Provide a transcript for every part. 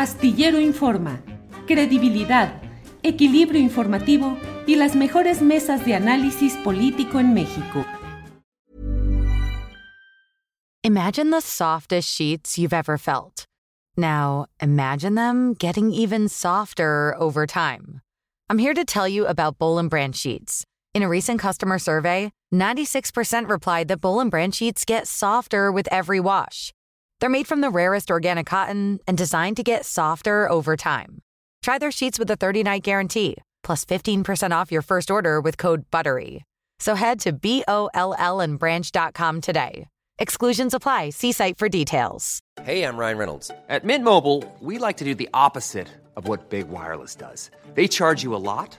Astillero Informa, credibilidad, equilibrio informativo y las mejores mesas de análisis político en México. Imagine the softest sheets you've ever felt. Now, imagine them getting even softer over time. I'm here to tell you about Bowl and sheets. In a recent customer survey, 96% replied that Bowl and sheets get softer with every wash. They're made from the rarest organic cotton and designed to get softer over time. Try their sheets with a 30 night guarantee, plus 15% off your first order with code BUTTERY. So head to B O L L and branch.com today. Exclusions apply. See site for details. Hey, I'm Ryan Reynolds. At Mint Mobile, we like to do the opposite of what Big Wireless does. They charge you a lot,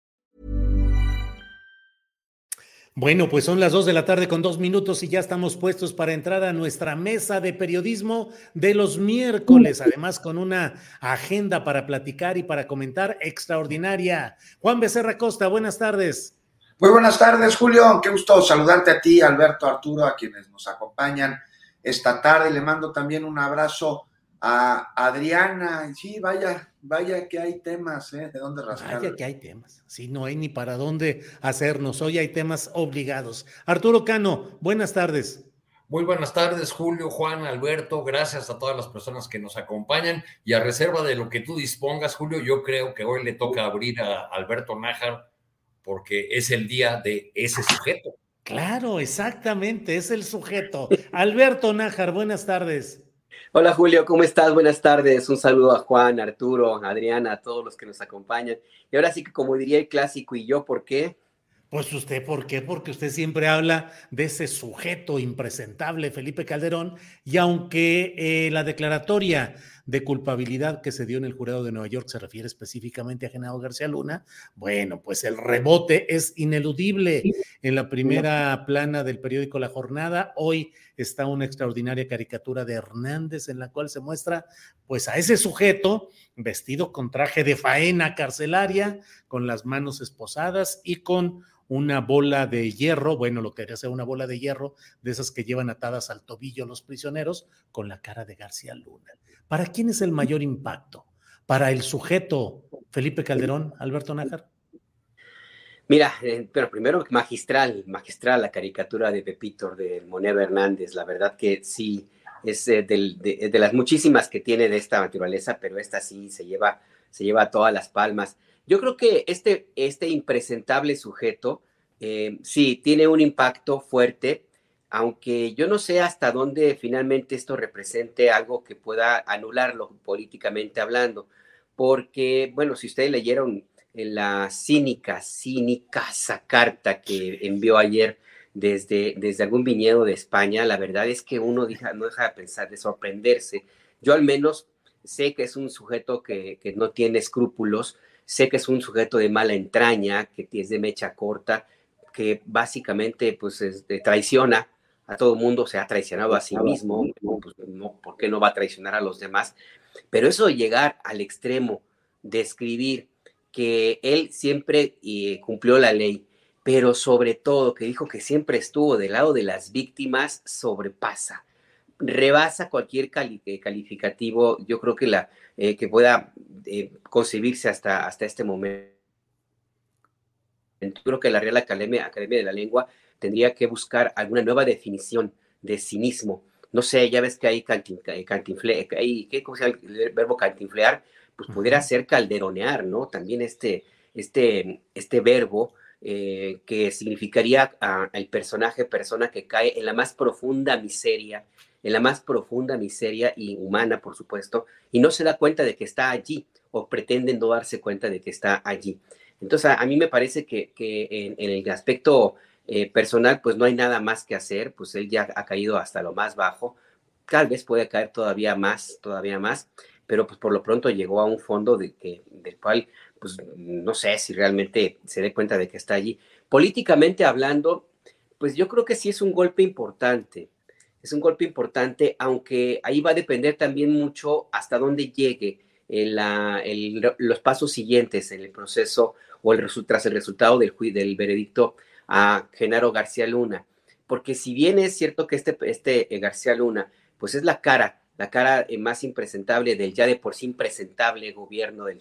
Bueno, pues son las dos de la tarde con dos minutos y ya estamos puestos para entrar a nuestra mesa de periodismo de los miércoles, además con una agenda para platicar y para comentar extraordinaria. Juan Becerra Costa, buenas tardes. Muy buenas tardes, Julio. Qué gusto saludarte a ti, Alberto, Arturo, a quienes nos acompañan esta tarde. Le mando también un abrazo a Adriana. Sí, vaya, vaya que hay temas, ¿eh? De dónde rascar. Vaya que hay temas. Sí, no hay ni para dónde hacernos. Hoy hay temas obligados. Arturo Cano, buenas tardes. Muy buenas tardes, Julio, Juan, Alberto. Gracias a todas las personas que nos acompañan. Y a reserva de lo que tú dispongas, Julio, yo creo que hoy le toca abrir a Alberto Nájar porque es el día de ese sujeto. Claro, exactamente, es el sujeto. Alberto Nájar, buenas tardes. Hola Julio, ¿cómo estás? Buenas tardes. Un saludo a Juan, Arturo, Adriana, a todos los que nos acompañan. Y ahora sí que como diría el clásico, ¿y yo por qué? Pues usted, ¿por qué? Porque usted siempre habla de ese sujeto impresentable, Felipe Calderón, y aunque eh, la declaratoria de culpabilidad que se dio en el jurado de Nueva York se refiere específicamente a Genaro García Luna, bueno, pues el rebote es ineludible. En la primera plana del periódico La Jornada, hoy está una extraordinaria caricatura de Hernández en la cual se muestra pues a ese sujeto vestido con traje de faena carcelaria, con las manos esposadas y con una bola de hierro, bueno, lo que haría ser una bola de hierro, de esas que llevan atadas al tobillo los prisioneros, con la cara de García Luna. ¿Para quién es el mayor impacto? ¿Para el sujeto Felipe Calderón, Alberto Nájar? Mira, eh, pero primero magistral, magistral la caricatura de Pepito de Moneda Hernández, la verdad que sí, es eh, de, las muchísimas que tiene de esta naturaleza, pero esta sí se lleva, se lleva todas las palmas. Yo creo que este, este impresentable sujeto eh, sí tiene un impacto fuerte, aunque yo no sé hasta dónde finalmente esto represente algo que pueda anularlo políticamente hablando, porque, bueno, si ustedes leyeron la cínica, cínica carta que envió ayer desde, desde algún viñedo de España, la verdad es que uno no deja de pensar, de sorprenderse. Yo al menos sé que es un sujeto que, que no tiene escrúpulos, Sé que es un sujeto de mala entraña, que es de mecha corta, que básicamente pues traiciona a todo el mundo, se ha traicionado a sí mismo, pues, no, ¿por qué no va a traicionar a los demás? Pero eso de llegar al extremo de escribir que él siempre eh, cumplió la ley, pero sobre todo que dijo que siempre estuvo del lado de las víctimas, sobrepasa, rebasa cualquier eh, calificativo, yo creo que, la, eh, que pueda eh, concebirse hasta, hasta este momento. Creo que la Real Academia, Academia de la Lengua tendría que buscar alguna nueva definición de cinismo. No sé, ya ves que hay, cantinfle, hay ¿qué, ¿cómo se llama el verbo cantinflear? Pues pudiera ser calderonear, ¿no? También este, este, este verbo que significaría al personaje, persona que cae en la más profunda miseria, en la más profunda miseria inhumana, por supuesto, y no se da cuenta de que está allí o pretenden no darse cuenta de que está allí. Entonces, a, mí me parece que, en, el aspecto eh, personal, pues no hay nada más que hacer, pues él ya ha caído hasta lo más bajo, tal vez puede caer todavía más, todavía más, pero pues por lo pronto llegó a un fondo de que, del cual pues no sé si realmente se dé cuenta de que está allí. Políticamente hablando, pues yo creo que sí es un golpe importante. Es un golpe importante, aunque ahí va a depender también mucho hasta dónde llegue los pasos siguientes en el proceso o tras el resultado del, del veredicto a Genaro García Luna. Porque si bien es cierto que este, este eh, García Luna, pues es la cara, la cara eh, más impresentable del ya de por sí impresentable gobierno, del,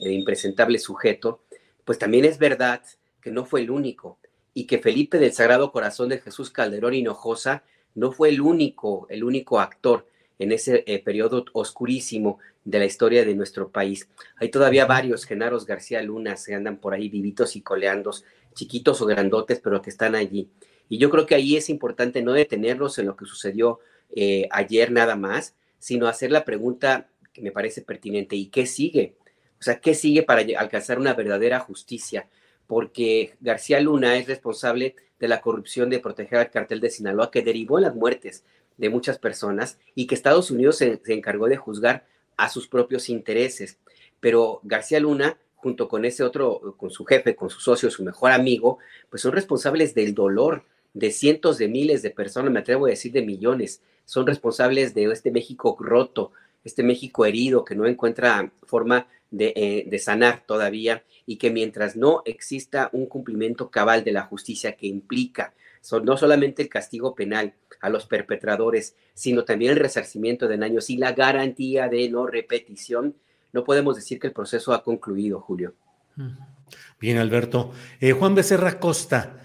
impresentable sujeto, pues también es verdad que no fue el único y que Felipe del Sagrado Corazón de Jesús Calderón Hinojosa no fue el único, el único actor en ese eh, periodo oscurísimo de la historia de nuestro país. Hay todavía varios Genaros García Luna que andan por ahí vivitos y coleandos, chiquitos o grandotes, pero que están allí. Y yo creo que ahí es importante no detenerlos en lo que sucedió eh, ayer nada más, sino hacer la pregunta que me parece pertinente, ¿y qué sigue? O sea, ¿qué sigue para alcanzar una verdadera justicia? Porque García Luna es responsable de la corrupción de proteger al cartel de Sinaloa que derivó en las muertes de muchas personas y que Estados Unidos se, encargó de juzgar a sus propios intereses. Pero García Luna, junto con ese otro, con su jefe, con su socio, su mejor amigo, pues son responsables del dolor de cientos de miles de personas, me atrevo a decir de millones, son responsables de este México roto, este México herido que no encuentra forma de, eh, de, sanar todavía y que mientras no exista un cumplimiento cabal de la justicia que implica no solamente el castigo penal a los perpetradores, sino también el resarcimiento de daños y la garantía de no repetición, no podemos decir que el proceso ha concluido, Julio. Bien, Alberto. Eh, Juan Becerra Costa,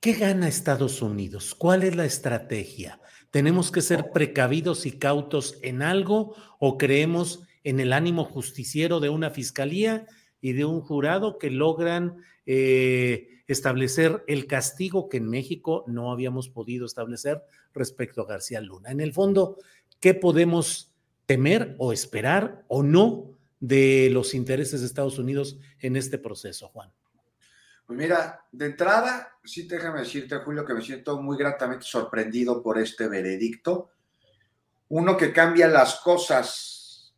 ¿qué gana Estados Unidos? ¿Cuál es la estrategia? ¿Tenemos que ser precavidos y cautos en algo o creemos en el ánimo justiciero de una fiscalía y de un jurado que logran eh, establecer el castigo que en México no habíamos podido establecer respecto a García Luna. En el fondo, ¿qué podemos temer o esperar o no de los intereses de Estados Unidos en este proceso, Juan? Pues mira, de entrada, sí déjame decirte, Julio, que me siento muy gratamente sorprendido por este veredicto. Uno que cambia las cosas,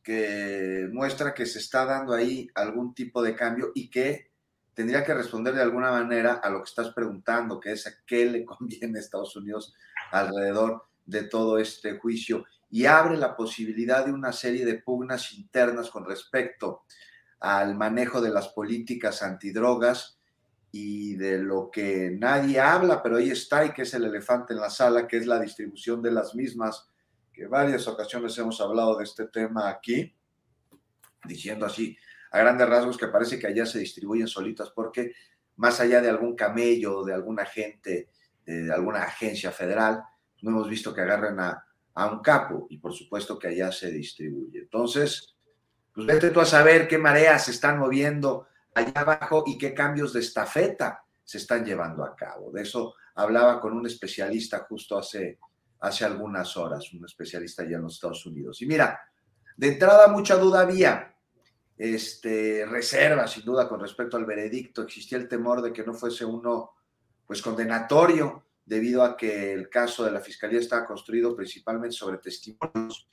que muestra que se está dando ahí algún tipo de cambio y que tendría que responder de alguna manera a lo que estás preguntando, que es a qué le conviene a Estados Unidos alrededor de todo este juicio. Y abre la posibilidad de una serie de pugnas internas con respecto al manejo de las políticas antidrogas y de lo que nadie habla, pero ahí está y que es el elefante en la sala, que es la distribución de las mismas, varias ocasiones hemos hablado de este tema aquí, diciendo así, a grandes rasgos que parece que allá se distribuyen solitas porque más allá de algún camello, de algún agente, de alguna agencia federal, no hemos visto que agarren a, un capo y por supuesto que allá se distribuye. Entonces, pues vete tú a saber qué mareas se están moviendo allá abajo y qué cambios de estafeta se están llevando a cabo. De eso hablaba con un especialista justo hace, hace algunas horas, un especialista allá en los Estados Unidos. Y mira, de entrada mucha duda había este, reserva, sin duda, con respecto al veredicto. Existía el temor de que no fuese uno, pues, condenatorio, debido a que el caso de la Fiscalía estaba construido principalmente sobre testimonios.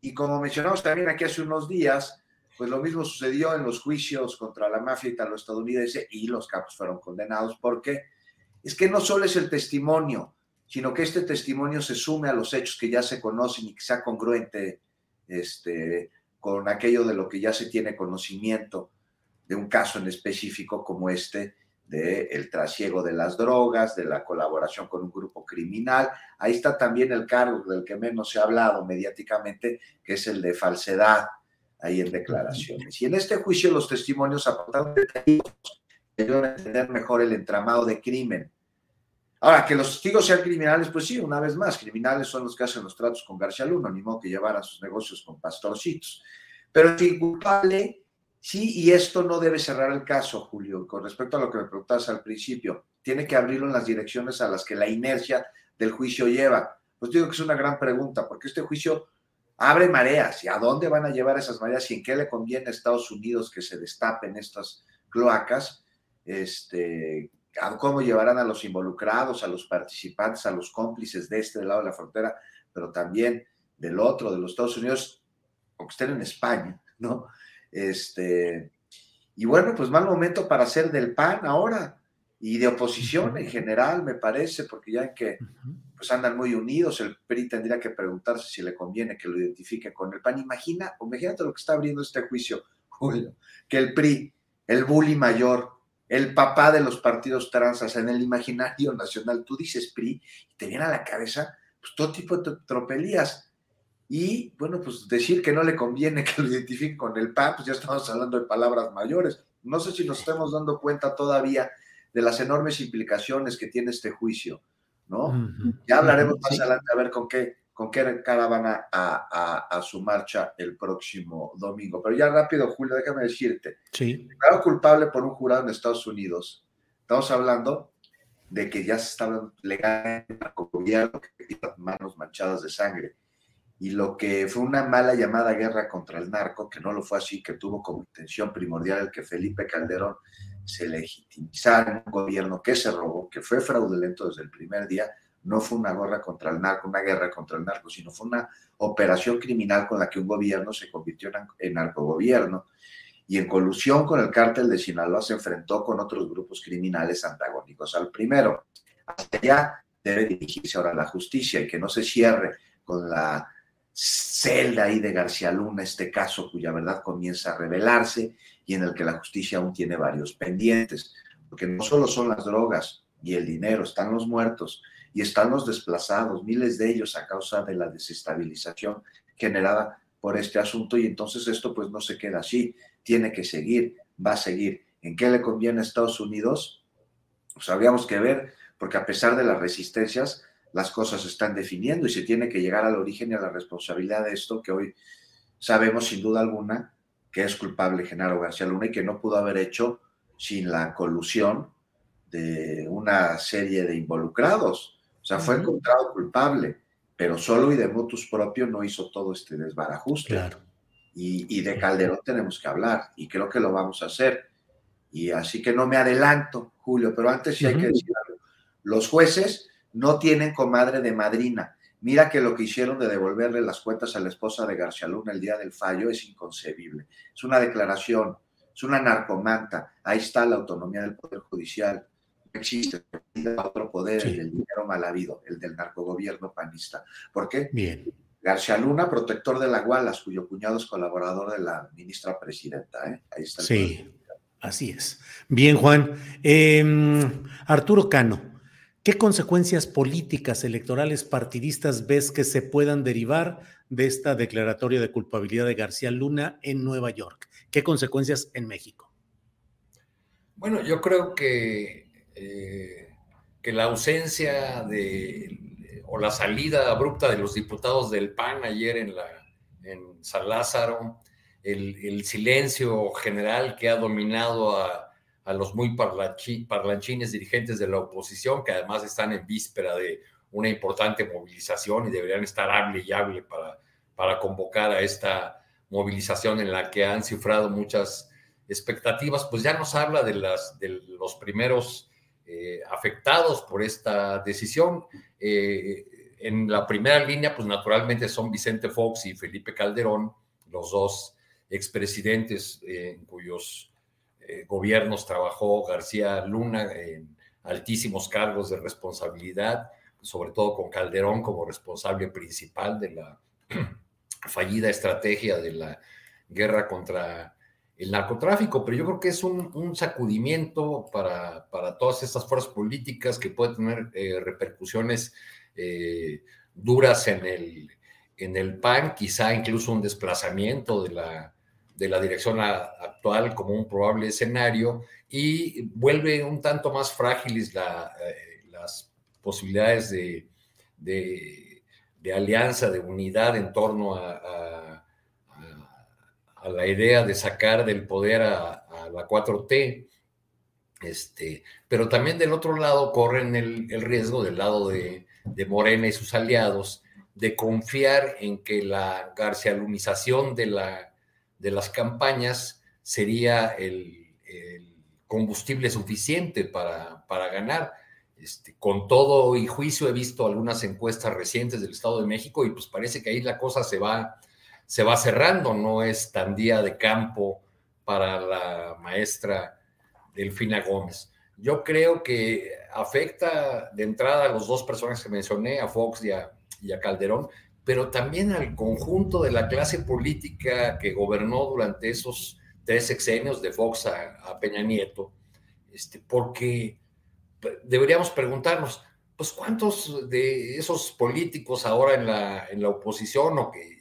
Y como mencionamos también aquí hace unos días, pues lo mismo sucedió en los juicios contra la mafia italo-estadounidense y los capos fueron condenados porque es que no solo es el testimonio, sino que este testimonio se sume a los hechos que ya se conocen y que sea congruente este, con aquello de lo que ya se tiene conocimiento de un caso en específico como este del el trasiego de las drogas, de la colaboración con un grupo criminal. Ahí está también el cargo del que menos se ha hablado mediáticamente, que es el de falsedad ahí en declaraciones. Y en este juicio los testimonios aportaron detalles que ayudan a entender mejor el entramado de crimen Ahora, que los testigos sean criminales, pues sí, una vez más, criminales son los que hacen los tratos con García Luna, ni modo que llevaran sus negocios con pastorcitos. Pero si culpable, sí, y esto no debe cerrar el caso, Julio, con respecto a lo que me preguntabas al principio, tiene que abrirlo en las direcciones a las que la inercia del juicio lleva. Pues digo que es una gran pregunta, porque este juicio abre mareas, ¿y a dónde van a llevar esas mareas y en qué le conviene a Estados Unidos que se destapen estas cloacas? Este, cómo llevarán a los involucrados, a los participantes, a los cómplices de este lado de la frontera, pero también del otro, de los Estados Unidos, o que estén en España, ¿no? Este, Y bueno, pues mal momento para ser del PAN ahora y de oposición en general, me parece, porque ya que pues andan muy unidos, el PRI tendría que preguntarse si le conviene que lo identifique con el PAN. Imagina, imagínate lo que está abriendo este juicio, Julio, que el PRI, el bully mayor, el papá de los partidos transas en el imaginario nacional, tú dices PRI y te viene a la cabeza pues, todo tipo de tropelías. Y bueno, pues decir que no le conviene que lo identifiquen con el PAN, pues ya estamos hablando de palabras mayores. No sé si nos estamos dando cuenta todavía de las enormes implicaciones que tiene este juicio, ¿no? Ya hablaremos más adelante a ver con qué, con qué cara van a, a, su marcha el próximo domingo. Pero ya rápido, Julio, déjame decirte. Sí. Declarado culpable por un jurado en Estados Unidos. Estamos hablando de que ya se estaba legal el gobierno que las manos manchadas de sangre y lo que fue una mala llamada guerra contra el narco, que no lo fue así, que tuvo como intención primordial el que Felipe Calderón se legitimizara en un gobierno que se robó, que fue fraudulento desde el primer día, no fue una guerra contra el narco, una guerra contra el narco, sino fue una operación criminal con la que un gobierno se convirtió en narcogobierno y en colusión con el cártel de Sinaloa se enfrentó con otros grupos criminales antagónicos al primero. Hasta allá debe dirigirse ahora la justicia y que no se cierre con la celda ahí de García Luna, este caso cuya verdad comienza a revelarse y en el que la justicia aún tiene varios pendientes, porque no solo son las drogas y el dinero, están los muertos y están los desplazados, miles de ellos a causa de la desestabilización generada por este asunto y entonces esto pues no se queda así, tiene que seguir, va a seguir. ¿En qué le conviene a Estados Unidos? Pues habríamos que ver, porque a pesar de las resistencias, las cosas se están definiendo y se tiene que llegar al origen y a la responsabilidad de esto que hoy sabemos sin duda alguna que es culpable Genaro García Luna y que no pudo haber hecho sin la colusión de una serie de involucrados. O sea, fue encontrado culpable, pero solo y de motus propio no hizo todo este desbarajuste. Claro. Y, y, de Calderón tenemos que hablar y creo que lo vamos a hacer. Y así que no me adelanto, Julio, pero antes sí hay que decir algo. Los jueces no tienen comadre de madrina. Mira que lo que hicieron de devolverle las cuentas a la esposa de García Luna el día del fallo es inconcebible. Es una declaración, es una narcomanta. Ahí está la autonomía del Poder Judicial. No existe otro poder, el del dinero mal habido, el del narcogobierno panista. ¿Por qué? Bien. García Luna, protector de la Gualas, cuyo cuñado es colaborador de la ministra presidenta. ¿eh? Ahí está. sí, así es. Bien, Juan. Em, Arturo Cano. ¿Qué consecuencias políticas, electorales, partidistas ves que se puedan derivar de esta declaratoria de culpabilidad de García Luna en Nueva York? ¿Qué consecuencias en México? Bueno, yo creo que, eh, que la ausencia de o la salida abrupta de los diputados del PAN ayer en, la, en San Lázaro, el, silencio general que ha dominado a a los muy parlanchines dirigentes de la oposición, que además están en víspera de una importante movilización y deberían estar hable y hable para, para convocar a esta movilización en la que han cifrado muchas expectativas, pues ya nos habla de, las, de los primeros eh, afectados por esta decisión. Eh, en la primera línea, pues naturalmente son Vicente Fox y Felipe Calderón, los dos expresidentes eh, en cuyos gobiernos trabajó García Luna en altísimos cargos de responsabilidad, sobre todo con Calderón como responsable principal de la fallida estrategia de la guerra contra el narcotráfico, pero yo creo que es un, sacudimiento para, para, todas estas fuerzas políticas que puede tener eh, repercusiones eh, duras en el, en el PAN, quizá incluso un desplazamiento de la de la dirección actual como un probable escenario y vuelve un tanto más frágiles eh, las posibilidades de, de, alianza, de unidad en torno a, la idea de sacar del poder a, la 4T. Este, pero también del otro lado corren el, el riesgo del lado de, de Morena y sus aliados de confiar en que la garcialunización de la de las campañas sería el, combustible suficiente para, para ganar. Este, con todo y juicio he visto algunas encuestas recientes del Estado de México y pues parece que ahí la cosa se va, se va cerrando, no es tan día de campo para la maestra Delfina Gómez. Yo creo que afecta de entrada a los dos personas que mencioné, a Fox y a, a Calderón, pero también al conjunto de la clase política que gobernó durante esos tres sexenios de Fox a, Peña Nieto, este, porque deberíamos preguntarnos, pues cuántos de esos políticos ahora en la, en la oposición o que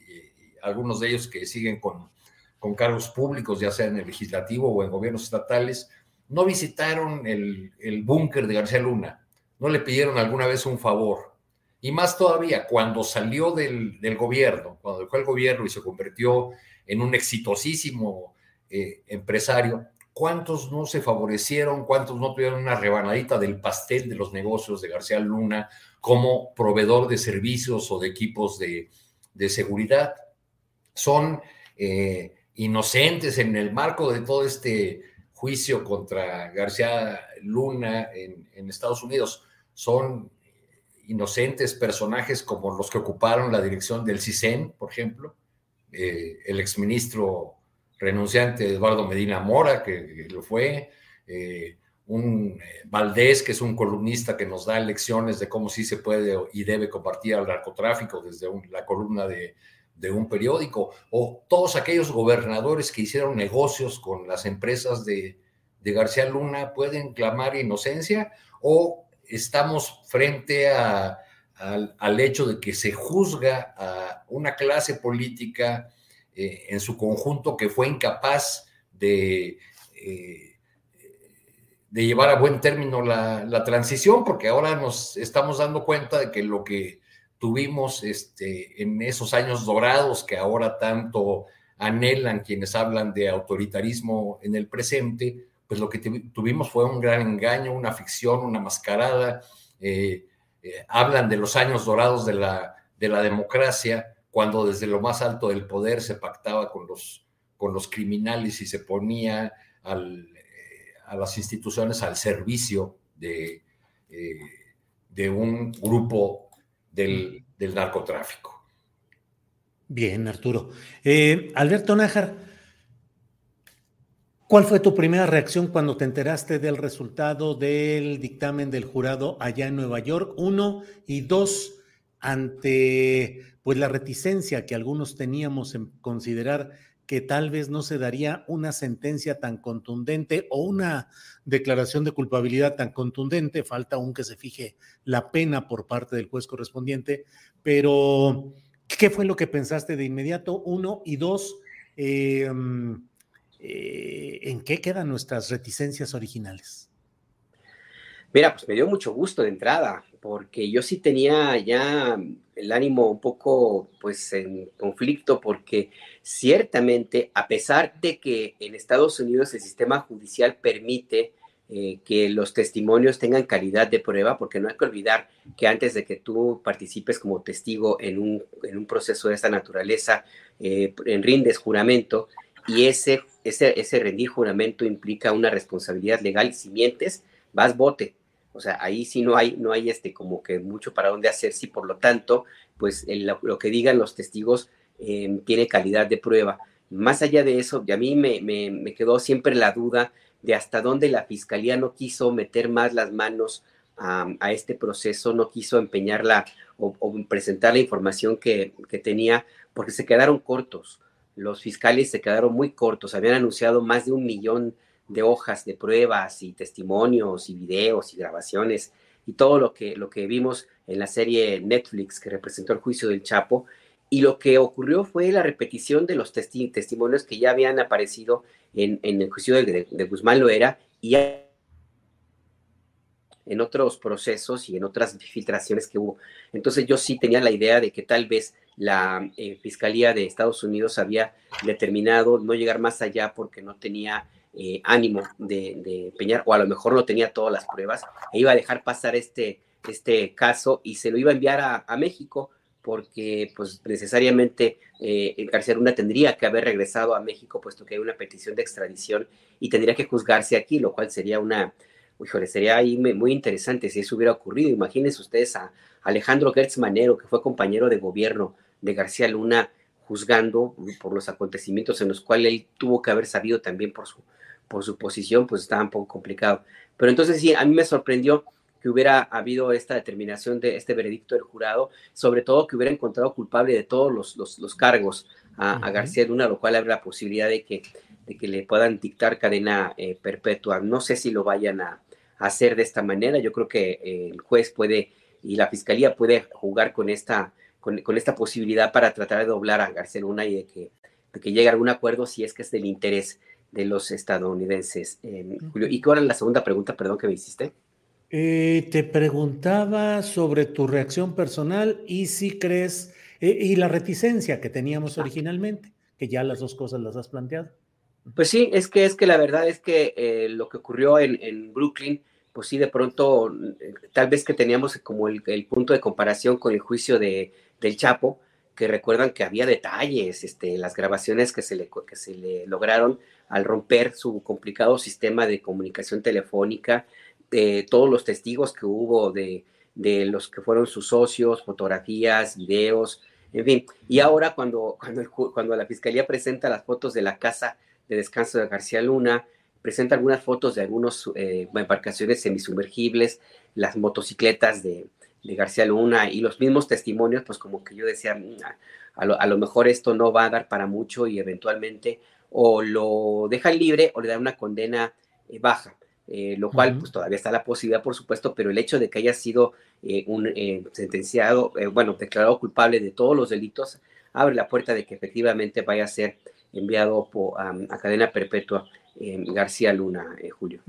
algunos de ellos que siguen con, con cargos públicos, ya sea en el legislativo o en gobiernos estatales, no visitaron el, el búnker de García Luna, no le pidieron alguna vez un favor. Y más todavía, cuando salió del, del gobierno, cuando dejó el gobierno y se convirtió en un exitosísimo eh, empresario, ¿cuántos no se favorecieron? ¿Cuántos no tuvieron una rebanadita del pastel de los negocios de García Luna como proveedor de servicios o de equipos de, seguridad? Son eh, inocentes en el marco de todo este juicio contra García Luna en, Estados Unidos. Son inocentes personajes como los que ocuparon la dirección del CISEN, por ejemplo, eh, el exministro renunciante Eduardo Medina Mora, que, lo fue, eh, un Valdés, que es un columnista que nos da lecciones de cómo sí se puede y debe compartir al narcotráfico desde la columna de, un periódico, o todos aquellos gobernadores que hicieron negocios con las empresas de, García Luna pueden clamar inocencia o estamos frente al, al, hecho de que se juzga a una clase política eh, en su conjunto que fue incapaz de, eh, de llevar a buen término la, transición, porque ahora nos estamos dando cuenta de que lo que tuvimos este, en esos años dorados que ahora tanto anhelan quienes hablan de autoritarismo en el presente, pues lo que tuvimos fue un gran engaño, una ficción, una mascarada. Eh, hablan de los años dorados de la, de la democracia, cuando desde lo más alto del poder se pactaba con los, con los criminales y se ponía eh, a las instituciones al servicio de, eh, de un grupo del, del, narcotráfico. Bien, Arturo. Eh, Alberto Nájar, ¿cuál fue tu primera reacción cuando te enteraste del resultado del dictamen del jurado allá en Nueva York? Uno y dos, ante pues la reticencia que algunos teníamos en considerar que tal vez no se daría una sentencia tan contundente o una declaración de culpabilidad tan contundente, falta aún que se fije la pena por parte del juez correspondiente, pero ¿qué fue lo que pensaste de inmediato? Uno y dos, em, eh, ¿en qué quedan nuestras reticencias originales? Mira, pues me dio mucho gusto de entrada, porque yo sí tenía ya el ánimo un poco pues en conflicto, porque ciertamente, a pesar de que en Estados Unidos el sistema judicial permite eh, que los testimonios tengan calidad de prueba, porque no hay que olvidar que antes de que tú participes como testigo en un, en un proceso de esta naturaleza, eh, en rindes juramento, y ese, ese, ese rendir juramento implica una responsabilidad legal. Si mientes, vas bote o sea, ahí sí no hay, no hay este como que mucho para dónde hacer, sí, por lo tanto, pues lo, que digan los testigos em, tiene calidad de prueba. Más allá de eso, a mí me, me, quedó siempre la duda de hasta dónde la fiscalía no quiso meter más las manos a, este proceso, no quiso empeñarla o, presentar la información que, que, tenía, porque se quedaron cortos. Los fiscales se quedaron muy cortos, habían anunciado más de un millón de hojas de pruebas y testimonios y videos y grabaciones y todo lo que, lo que vimos en la serie Netflix que representó el juicio del Chapo. Y lo que ocurrió fue la repetición de los testimonios que ya habían aparecido en, el juicio de, Guzmán Loera y en otros procesos y en otras filtraciones que hubo. Entonces yo sí tenía la idea de que tal vez la eh, Fiscalía de Estados Unidos había determinado no llegar más allá porque no tenía eh, ánimo de, Peñar, o a lo mejor no tenía todas las pruebas, e iba a dejar pasar este, este caso y se lo iba a enviar a, México porque pues necesariamente eh, García Luna tendría que haber regresado a México puesto que hay una petición de extradición y tendría que juzgarse aquí, lo cual sería una, híjole, sería ahí muy interesante si eso hubiera ocurrido. Imagínense ustedes a Alejandro Gertz Manero, que fue compañero de gobierno de García Luna, juzgando por los acontecimientos en los cuales él tuvo que haber sabido también por su, por su posición, pues estaba un poco complicado. Pero entonces sí, a mí me sorprendió que hubiera habido esta determinación de este veredicto del jurado, sobre todo que hubiera encontrado culpable de todos los, los, cargos a, García Luna, lo cual abre la posibilidad de que, de que le puedan dictar cadena eh, perpetua. No sé si lo vayan a, hacer de esta manera. Yo creo que eh, el juez puede y la fiscalía puede jugar con esta, con, esta posibilidad para tratar de doblar a García Luna y de que, de que llegue a algún acuerdo si es que es del interés de los estadounidenses. Eh, Julio, ¿y era la segunda pregunta, perdón, que me hiciste? Eh, te preguntaba sobre tu reacción personal y si crees, eh, y la reticencia que teníamos originalmente, que ya las dos cosas las has planteado. Pues sí, es que es que la verdad es que lo que ocurrió en, Brooklyn, pues sí, de pronto, tal vez que teníamos como el, punto de comparación con el juicio de, del Chapo, que recuerdan que había detalles, este, las grabaciones que se le, que se le lograron al romper su complicado sistema de comunicación telefónica, de todos los testigos que hubo de, los que fueron sus socios, fotografías, videos, en fin. Y ahora cuando, cuando, cuando la fiscalía presenta las fotos de la casa de descanso de García Luna, presenta algunas fotos de algunas eh, embarcaciones semisumergibles, las motocicletas de, de García Luna y los mismos testimonios, pues como que yo decía, mm, a lo, a lo, mejor esto no va a dar para mucho y eventualmente o lo dejan libre o le dan una condena eh, baja, eh, lo cual pues todavía está la posibilidad, por supuesto, pero el hecho de que haya sido eh, un sentenciado, bueno, declarado culpable de todos los delitos, abre la puerta de que efectivamente vaya a ser enviado a, cadena perpetua García Luna, Julio.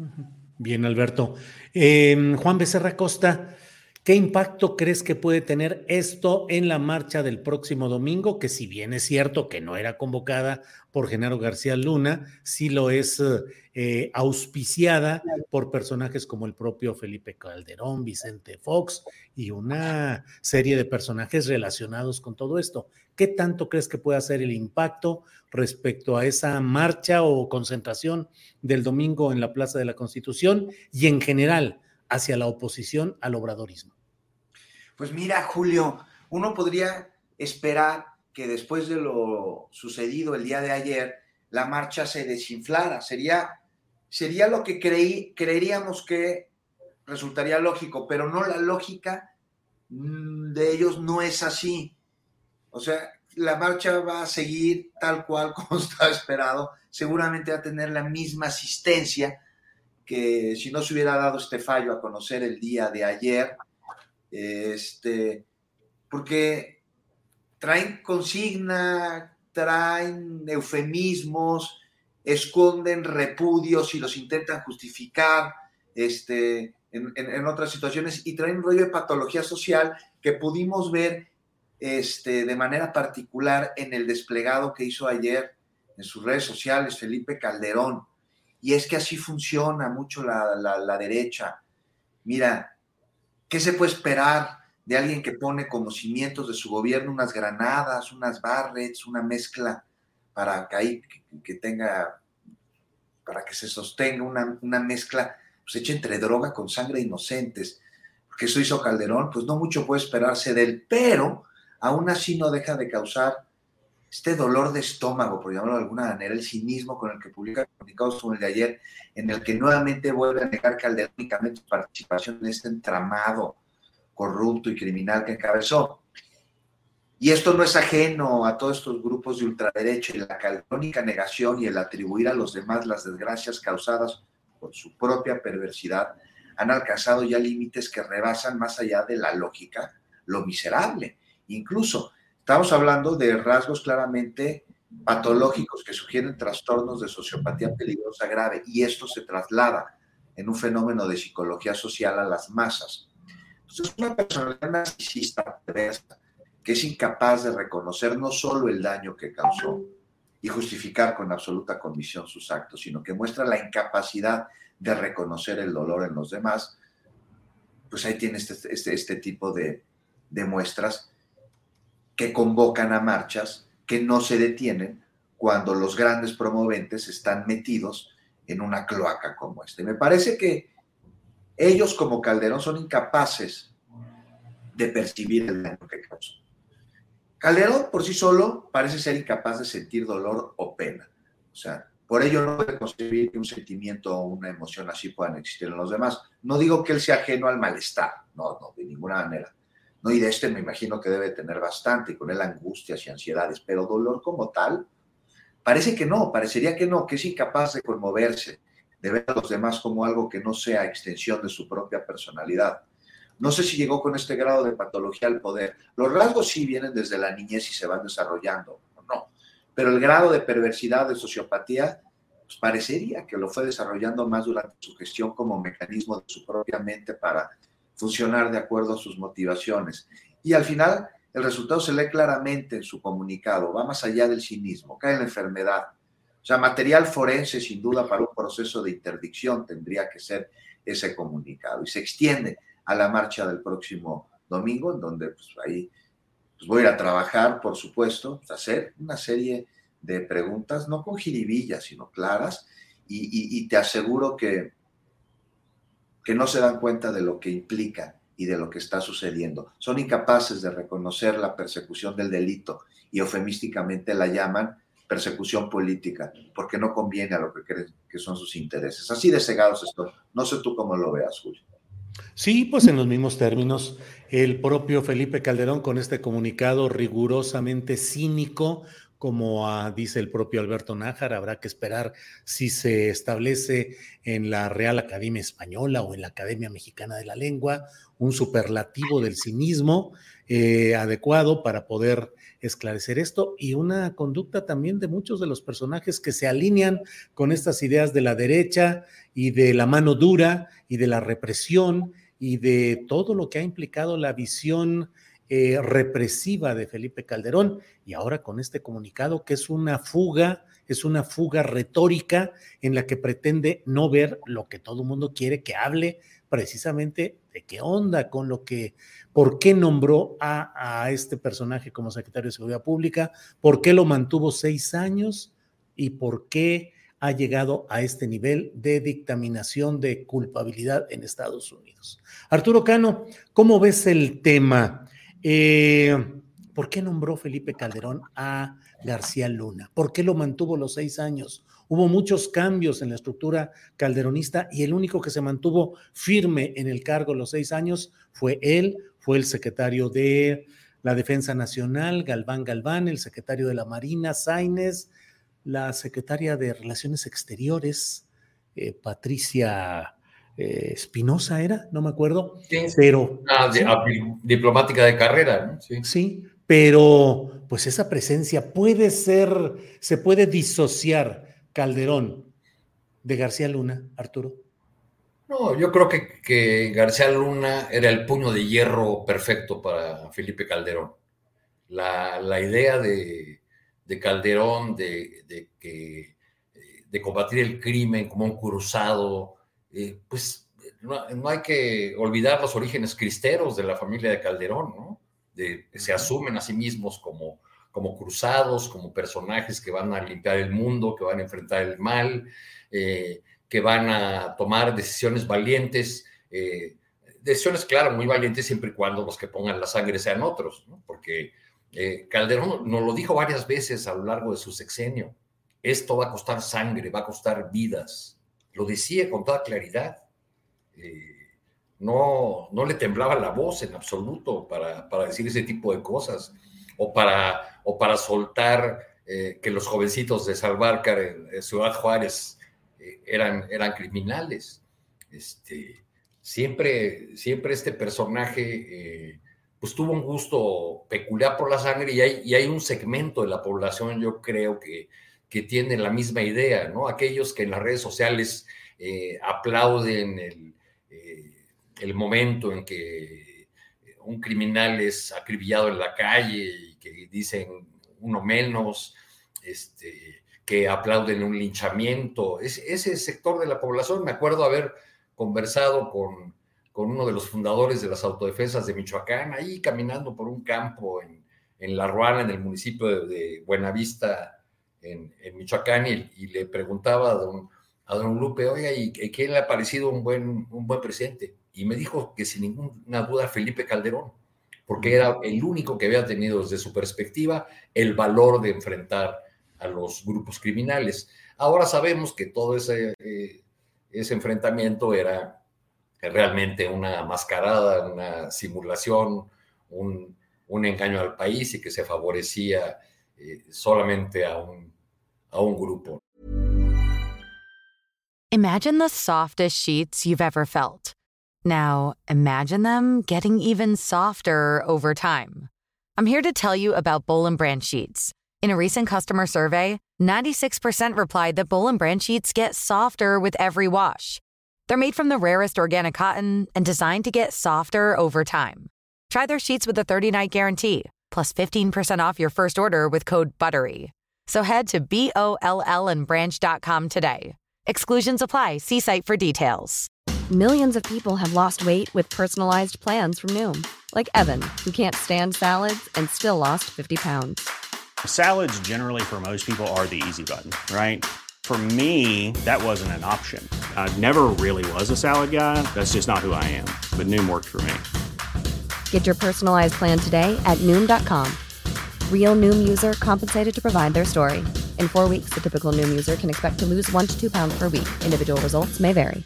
Bien, Alberto. Em, Juan Becerra Costa. ¿Qué impacto crees que puede tener esto en la marcha del próximo domingo? Que si bien es cierto que no era convocada por Genaro García Luna, sí lo es eh, auspiciada por personajes como el propio Felipe Calderón, Vicente Fox y una serie de personajes relacionados con todo esto. ¿Qué tanto crees que puede hacer el impacto respecto a esa marcha o concentración del domingo en la Plaza de la Constitución y en general? Hacia la oposición al obradorismo? Pues mira, Julio, uno podría esperar que después de lo sucedido el día de ayer, la marcha se desinflara. Sería, sería lo que creí, creeríamos que resultaría lógico, pero no la lógica mm, de ellos no es así. O sea, la marcha va a seguir tal cual como está esperado. Seguramente va a tener la misma asistencia que si no se hubiera dado este fallo a conocer el día de ayer, este, porque traen consigna, traen eufemismos, esconden repudios y los intentan justificar este, en, otras situaciones y traen un rollo de patología social que pudimos ver este, de manera particular en el desplegado que hizo ayer en sus redes sociales Felipe Calderón y es que así funciona mucho la, derecha. Mira, ¿qué se puede esperar de alguien que pone como cimientos de su gobierno unas granadas, unas barrets, una mezcla para que ahí que, tenga, para que se sostenga una, una mezcla pues hecha entre droga con sangre inocentes? Porque eso hizo Calderón, pues no mucho puede esperarse de él, pero aún así no deja de causar este dolor de estómago, por llamarlo de alguna manera, el cinismo con el que publica comunicados como el de ayer, en el que nuevamente vuelve a negar Calderón únicamente participación en este entramado corrupto y criminal que encabezó. Y esto no es ajeno a todos estos grupos de ultraderecha y la calderónica negación y el atribuir a los demás las desgracias causadas por su propia perversidad han alcanzado ya límites que rebasan más allá de la lógica lo miserable. Incluso Estamos hablando de rasgos claramente patológicos que sugieren trastornos de sociopatía peligrosa grave y esto se traslada en un fenómeno de psicología social a las masas. Entonces, una personalidad narcisista que es incapaz de reconocer no solo el daño que causó y justificar con absoluta convicción sus actos, sino que muestra la incapacidad de reconocer el dolor en los demás, pues ahí tiene este, este, este tipo de, de muestras que convocan a marchas que no se detienen cuando los grandes promoventes están metidos en una cloaca como esta. me parece que ellos como Calderón son incapaces de percibir el daño que causó. Calderón por sí solo parece ser incapaz de sentir dolor o pena. O sea, por ello no puede concebir que un sentimiento o una emoción así puedan existir en los demás. No digo que él sea ajeno al malestar, no, no, de ninguna manera. No, y de este me imagino que debe tener bastante, con él angustias y ansiedades, pero dolor como tal, parece que no, parecería que no, que es incapaz de conmoverse, de ver a los demás como algo que no sea extensión de su propia personalidad. No sé si llegó con este grado de patología al poder. Los rasgos sí vienen desde la niñez y se van desarrollando, pero el grado de perversidad, de sociopatía, pues parecería que lo fue desarrollando más durante su gestión como mecanismo de su propia mente para funcionar de acuerdo a sus motivaciones. Y al final, el resultado se lee claramente en su comunicado, va más allá del cinismo, cae en la enfermedad. O sea, material forense, sin duda, para un proceso de interdicción tendría que ser ese comunicado. Y se extiende a la marcha del próximo domingo, en donde pues, ahí pues voy a trabajar, por supuesto, hacer una serie de preguntas, no con jiribillas, sino claras, y, te aseguro que, que no se dan cuenta de lo que implica y de lo que está sucediendo. Son incapaces de reconocer la persecución del delito y eufemísticamente la llaman persecución política, porque no conviene a lo que creen que son sus intereses. Así de cegados estoy. No sé tú cómo lo veas, Julio. Sí, pues en los mismos términos, el propio Felipe Calderón con este comunicado rigurosamente cínico, como dice el propio Alberto Nájar, habrá que esperar si se establece en la Real Academia Española o en la Academia Mexicana de la Lengua un superlativo del cinismo eh, adecuado para poder esclarecer esto y una conducta también de muchos de los personajes que se alinean con estas ideas de la derecha y de la mano dura y de la represión y de todo lo que ha implicado la visión eh, represiva de Felipe Calderón y ahora con este comunicado que es una fuga, es una fuga retórica en la que pretende no ver lo que todo el mundo quiere que hable precisamente de qué onda con lo que, por qué nombró a, a este personaje como secretario de Seguridad Pública, por qué lo mantuvo seis años y por qué ha llegado a este nivel de dictaminación de culpabilidad en Estados Unidos. Arturo Cano, ¿cómo ves el tema? Eh, ¿Por qué nombró Felipe Calderón a García Luna? ¿Por qué lo mantuvo los seis años? Hubo muchos cambios en la estructura calderonista y el único que se mantuvo firme en el cargo los seis años fue él, fue el secretario de la Defensa Nacional, Galván Galván, el secretario de la Marina, Sainz, la secretaria de Relaciones Exteriores, eh, Patricia eh, Espinosa era, no me acuerdo, pero... Ah, diplomática de carrera, Sí. sí, pero pues esa presencia puede ser, se puede disociar Calderón de García Luna, Arturo. No, yo creo que, que García Luna era el puño de hierro perfecto para Felipe Calderón. la idea de, de Calderón, de, de, de combatir el crimen como un cruzado, eh, pues no, hay que olvidar los orígenes cristeros de la familia de Calderón, ¿no? De, se asumen a sí mismos como, como cruzados, como personajes que van a limpiar el mundo, que van a enfrentar el mal, eh, que van a tomar decisiones valientes, eh, decisiones, claro, muy valientes siempre y cuando los que pongan la sangre sean otros, ¿no? Porque eh, Calderón nos lo dijo varias veces a lo largo de su sexenio. Esto va a costar sangre, va a costar vidas. Lo decía con toda claridad. Eh, no, no le temblaba la voz en absoluto para, para decir ese tipo de cosas o para, o para soltar eh, que los jovencitos de Salvarcar en, Ciudad Juárez eran, eran criminales. Este, siempre, siempre este personaje pues tuvo un gusto peculiar por la sangre y hay, y hay un segmento de la población, yo creo que, que tiene la misma idea, ¿no? Aquellos que en las redes sociales eh, aplauden el, eh, el, momento en que un criminal es acribillado en la calle y que dicen uno menos, este, que aplauden un linchamiento. Es, ese sector de la población, me acuerdo haber conversado con con uno de los fundadores de las autodefensas de Michoacán, ahí caminando por un campo en, en La Ruana, en el municipio de, Buenavista, en, en Michoacán, y, le preguntaba a don, a don Lupe, oiga, ¿y quién le ha parecido un buen, un buen presidente? Y me dijo que sin ninguna duda Felipe Calderón, porque era el único que había tenido desde su perspectiva el valor de enfrentar a los grupos criminales. Ahora sabemos que todo ese, eh, ese enfrentamiento era realmente una mascarada, una simulación, un, un engaño al país y que se favorecía eh, solamente a un, a un grupo. Imagine the softest sheets you've ever felt. Now, imagine them getting even softer over time. I'm here to tell you about Bowl and Branch sheets. In a recent customer survey, 96% replied that Bowl and Branch sheets get softer with every wash. They're made from the rarest organic cotton and designed to get softer over time. Try their sheets with a 30-night guarantee, plus 15% off your first order with code BUTTERY. So head to B-O-L-L and branch.com today. Exclusions apply. See site for details. Millions of people have lost weight with personalized plans from Noom, like Evan, who can't stand salads and still lost 50 pounds. Salads generally for most people are the easy button, right? For me, that wasn't an option. I never really was a salad guy. That's just not who I am. But Noom worked for me. Get your personalized plan today at Noom.com. Real Noom user compensated to provide their story. In four weeks, the typical Noom user can expect to lose one to two pounds per week. Individual results may vary.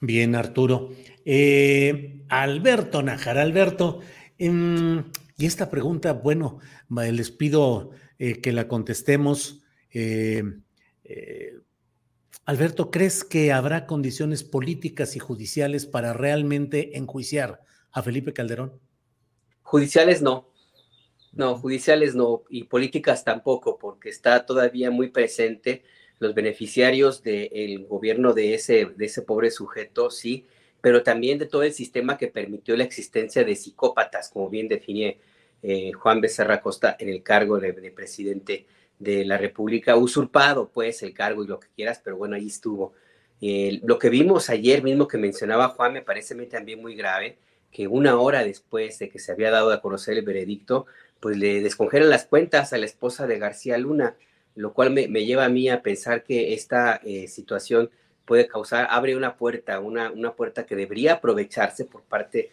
Bien, Arturo. Eh, Alberto Najar, Alberto, eh, y esta pregunta, bueno, les pido eh, que la contestemos. Eh, Alberto, ¿crees que habrá condiciones políticas y judiciales para realmente enjuiciar a Felipe Calderón? Judiciales no. No, judiciales no, y políticas tampoco, porque está todavía muy presente los beneficiarios del gobierno de ese, de ese pobre sujeto, sí, pero también de todo el sistema que permitió la existencia de psicópatas, como bien define eh, Juan Becerra Costa en el cargo de, de, presidente de la República, usurpado pues el cargo y lo que quieras, pero bueno, ahí estuvo. Eh, lo que vimos ayer mismo que mencionaba Juan me parece también muy grave, que una hora después de que se había dado a conocer el veredicto, pues le descongelan las cuentas a la esposa de García Luna, lo cual me, lleva a mí a pensar que esta eh, situación puede causar, abre una puerta, una, una puerta que debería aprovecharse por parte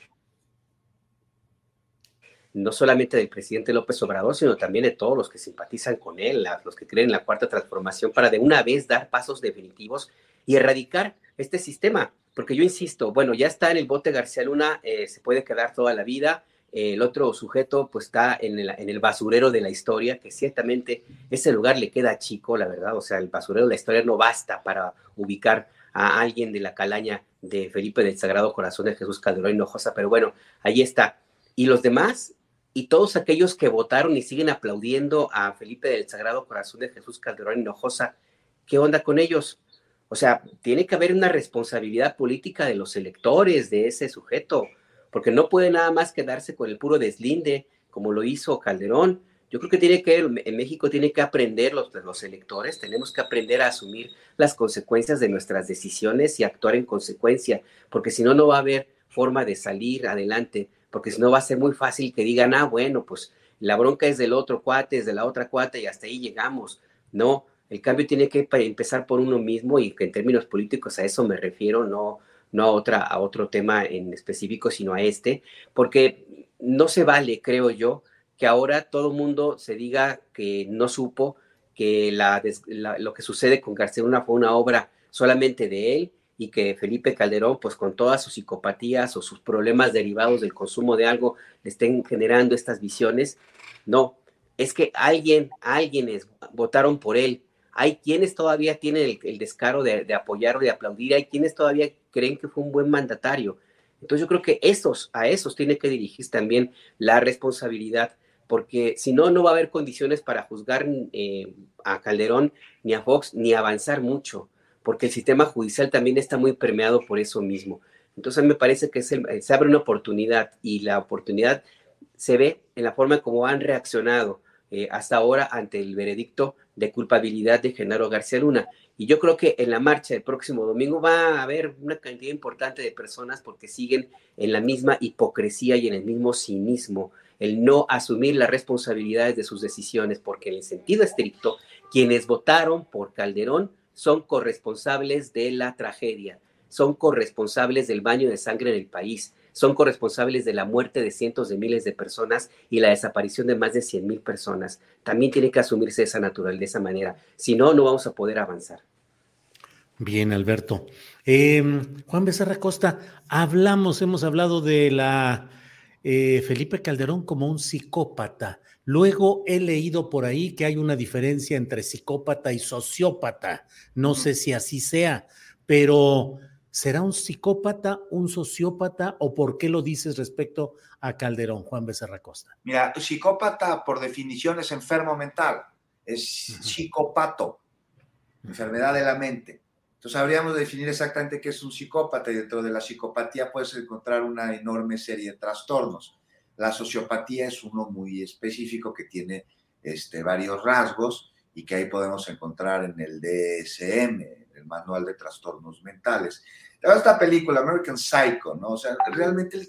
no solamente del presidente López Obrador, sino también de todos los que simpatizan con él, los que creen en la cuarta transformación, para de una vez dar pasos definitivos y erradicar este sistema. Porque yo insisto, bueno, ya está en el bote García Luna, eh, se puede quedar toda la vida, el otro sujeto pues está en el, en el, basurero de la historia, que ciertamente ese lugar le queda chico, la verdad, o sea, el basurero de la historia no basta para ubicar a alguien de la calaña de Felipe del Sagrado Corazón de Jesús Calderón Hinojosa, pero bueno, ahí está. Y los demás, y todos aquellos que votaron y siguen aplaudiendo a Felipe del Sagrado Corazón de Jesús Calderón Hinojosa, ¿qué onda con ellos? O sea, tiene que haber una responsabilidad política de los electores de ese sujeto, porque no puede nada más quedarse con el puro deslinde, como lo hizo Calderón. Yo creo que tiene que, en México tiene que aprender los, los electores, tenemos que aprender a asumir las consecuencias de nuestras decisiones y actuar en consecuencia, porque si no, no va a haber forma de salir adelante porque si no va a ser muy fácil que digan, ah, bueno, pues la bronca es del otro cuate, es de la otra cuate y hasta ahí llegamos. No, el cambio tiene que empezar por uno mismo y que en términos políticos a eso me refiero, no, no a, otra, a otro tema en específico, sino a este, porque no se vale, creo yo, que ahora todo el mundo se diga que no supo que la, lo que sucede con García Luna fue una obra solamente de él y que Felipe Calderón, pues con todas sus psicopatías o sus problemas derivados del consumo de algo, le estén generando estas visiones. No, es que alguien, alguienes votaron por él. Hay quienes todavía tienen el, descaro de, de, apoyarlo, de aplaudir. Hay quienes todavía creen que fue un buen mandatario. Entonces yo creo que esos, a esos tiene que dirigirse también la responsabilidad, porque si no, no va a haber condiciones para juzgar eh, a Calderón ni a Fox, ni avanzar mucho porque el sistema judicial también está muy permeado por eso mismo. Entonces me parece que el, se abre una oportunidad y la oportunidad se ve en la forma como han reaccionado eh, hasta ahora ante el veredicto de culpabilidad de Genaro García Luna. Y yo creo que en la marcha del próximo domingo va a haber una cantidad importante de personas porque siguen en la misma hipocresía y en el mismo cinismo, el no asumir las responsabilidades de sus decisiones, porque en el sentido estricto, quienes votaron por Calderón son corresponsables de la tragedia. son corresponsables del baño de sangre en el país, son corresponsables de la muerte de cientos de miles de personas y la desaparición de más de 100 mil personas. También tiene que asumirse esa naturaleza de esa manera. Si no, no vamos a poder avanzar. Bien, Alberto. Em, Juan Becerra Costa, hablamos, hemos hablado de la eh, Felipe Calderón como un psicópata. Luego he leído por ahí que hay una diferencia entre psicópata y sociópata. No sé si así sea, pero ¿será un psicópata, un sociópata o por qué lo dices respecto a Calderón, Juan Becerra Costa? Mira, psicópata por definición es enfermo mental, es psicópato, enfermedad de la mente. Entonces habríamos de definir exactamente qué es un psicópata y dentro de la psicopatía puedes encontrar una enorme serie de trastornos. La sociopatía es uno muy específico que tiene este, varios rasgos y que ahí podemos encontrar en el DSM, el Manual de Trastornos Mentales. Esta película, American Psycho, ¿no? O sea, realmente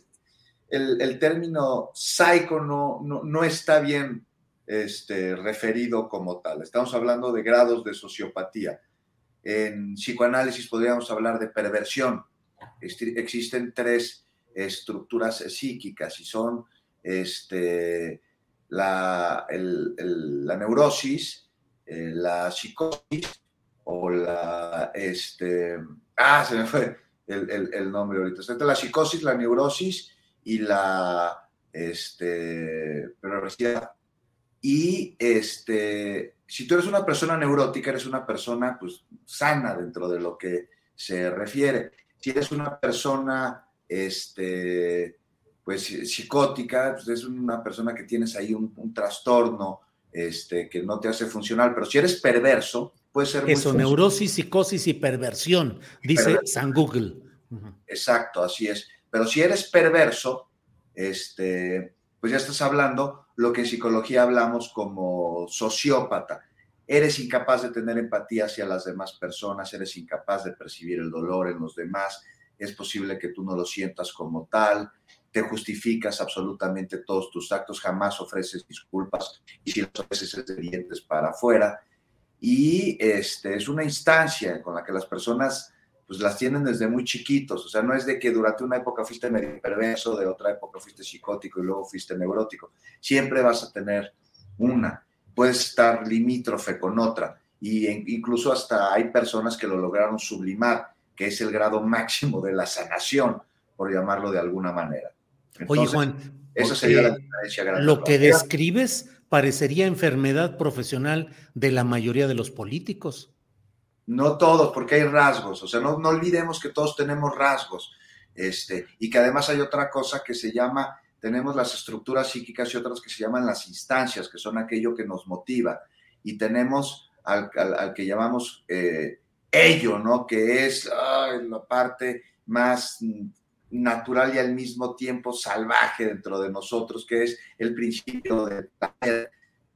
el, el, término psycho no, no, no está bien este, referido como tal. Estamos hablando de grados de sociopatía en psicoanálisis podríamos hablar de perversión. Existen tres estructuras psíquicas y son este, la, la neurosis, eh, la psicosis o la... Este, ah, se me fue el, nombre ahorita. Está la psicosis, la neurosis y la este, perversidad. Y este, si tú eres una persona neurótica, eres una persona pues, sana dentro de lo que se refiere. Si eres una persona este, pues, psicótica, pues es una persona que tienes ahí un, trastorno este, que no te hace funcional. Pero si eres perverso, puede ser... Eso, neurosis, psicosis y perversión, dice San Google. Exacto, así es. Pero si eres perverso, este, pues ya estás hablando lo que en psicología hablamos como sociópata. Eres incapaz de tener empatía hacia las demás personas, eres incapaz de percibir el dolor en los demás, es posible que tú no lo sientas como tal, te justificas absolutamente todos tus actos, jamás ofreces disculpas y si las ofreces es de dientes para afuera. Y este, es una instancia con la que las personas pues las tienen desde muy chiquitos. O sea, no es de que durante una época fuiste medio perverso, de otra época fuiste psicótico y luego fuiste neurótico. Siempre vas a tener una. Puedes estar limítrofe con otra. Y incluso hasta hay personas que lo lograron sublimar, que es el grado máximo de la sanación, por llamarlo de alguna manera. Oye, Juan, esa sería la diferencia grande. Lo que describes parecería enfermedad profesional de la mayoría de los políticos. No todos, porque hay rasgos. O sea, no, no olvidemos que todos tenemos rasgos. Este, y que además hay otra cosa que se llama, tenemos las estructuras psíquicas y otras que se llaman las instancias, que son aquello que nos motiva. Y tenemos al, que llamamos eh, ello, ¿no? Que es la parte más natural y al mismo tiempo salvaje dentro de nosotros, que es el principio de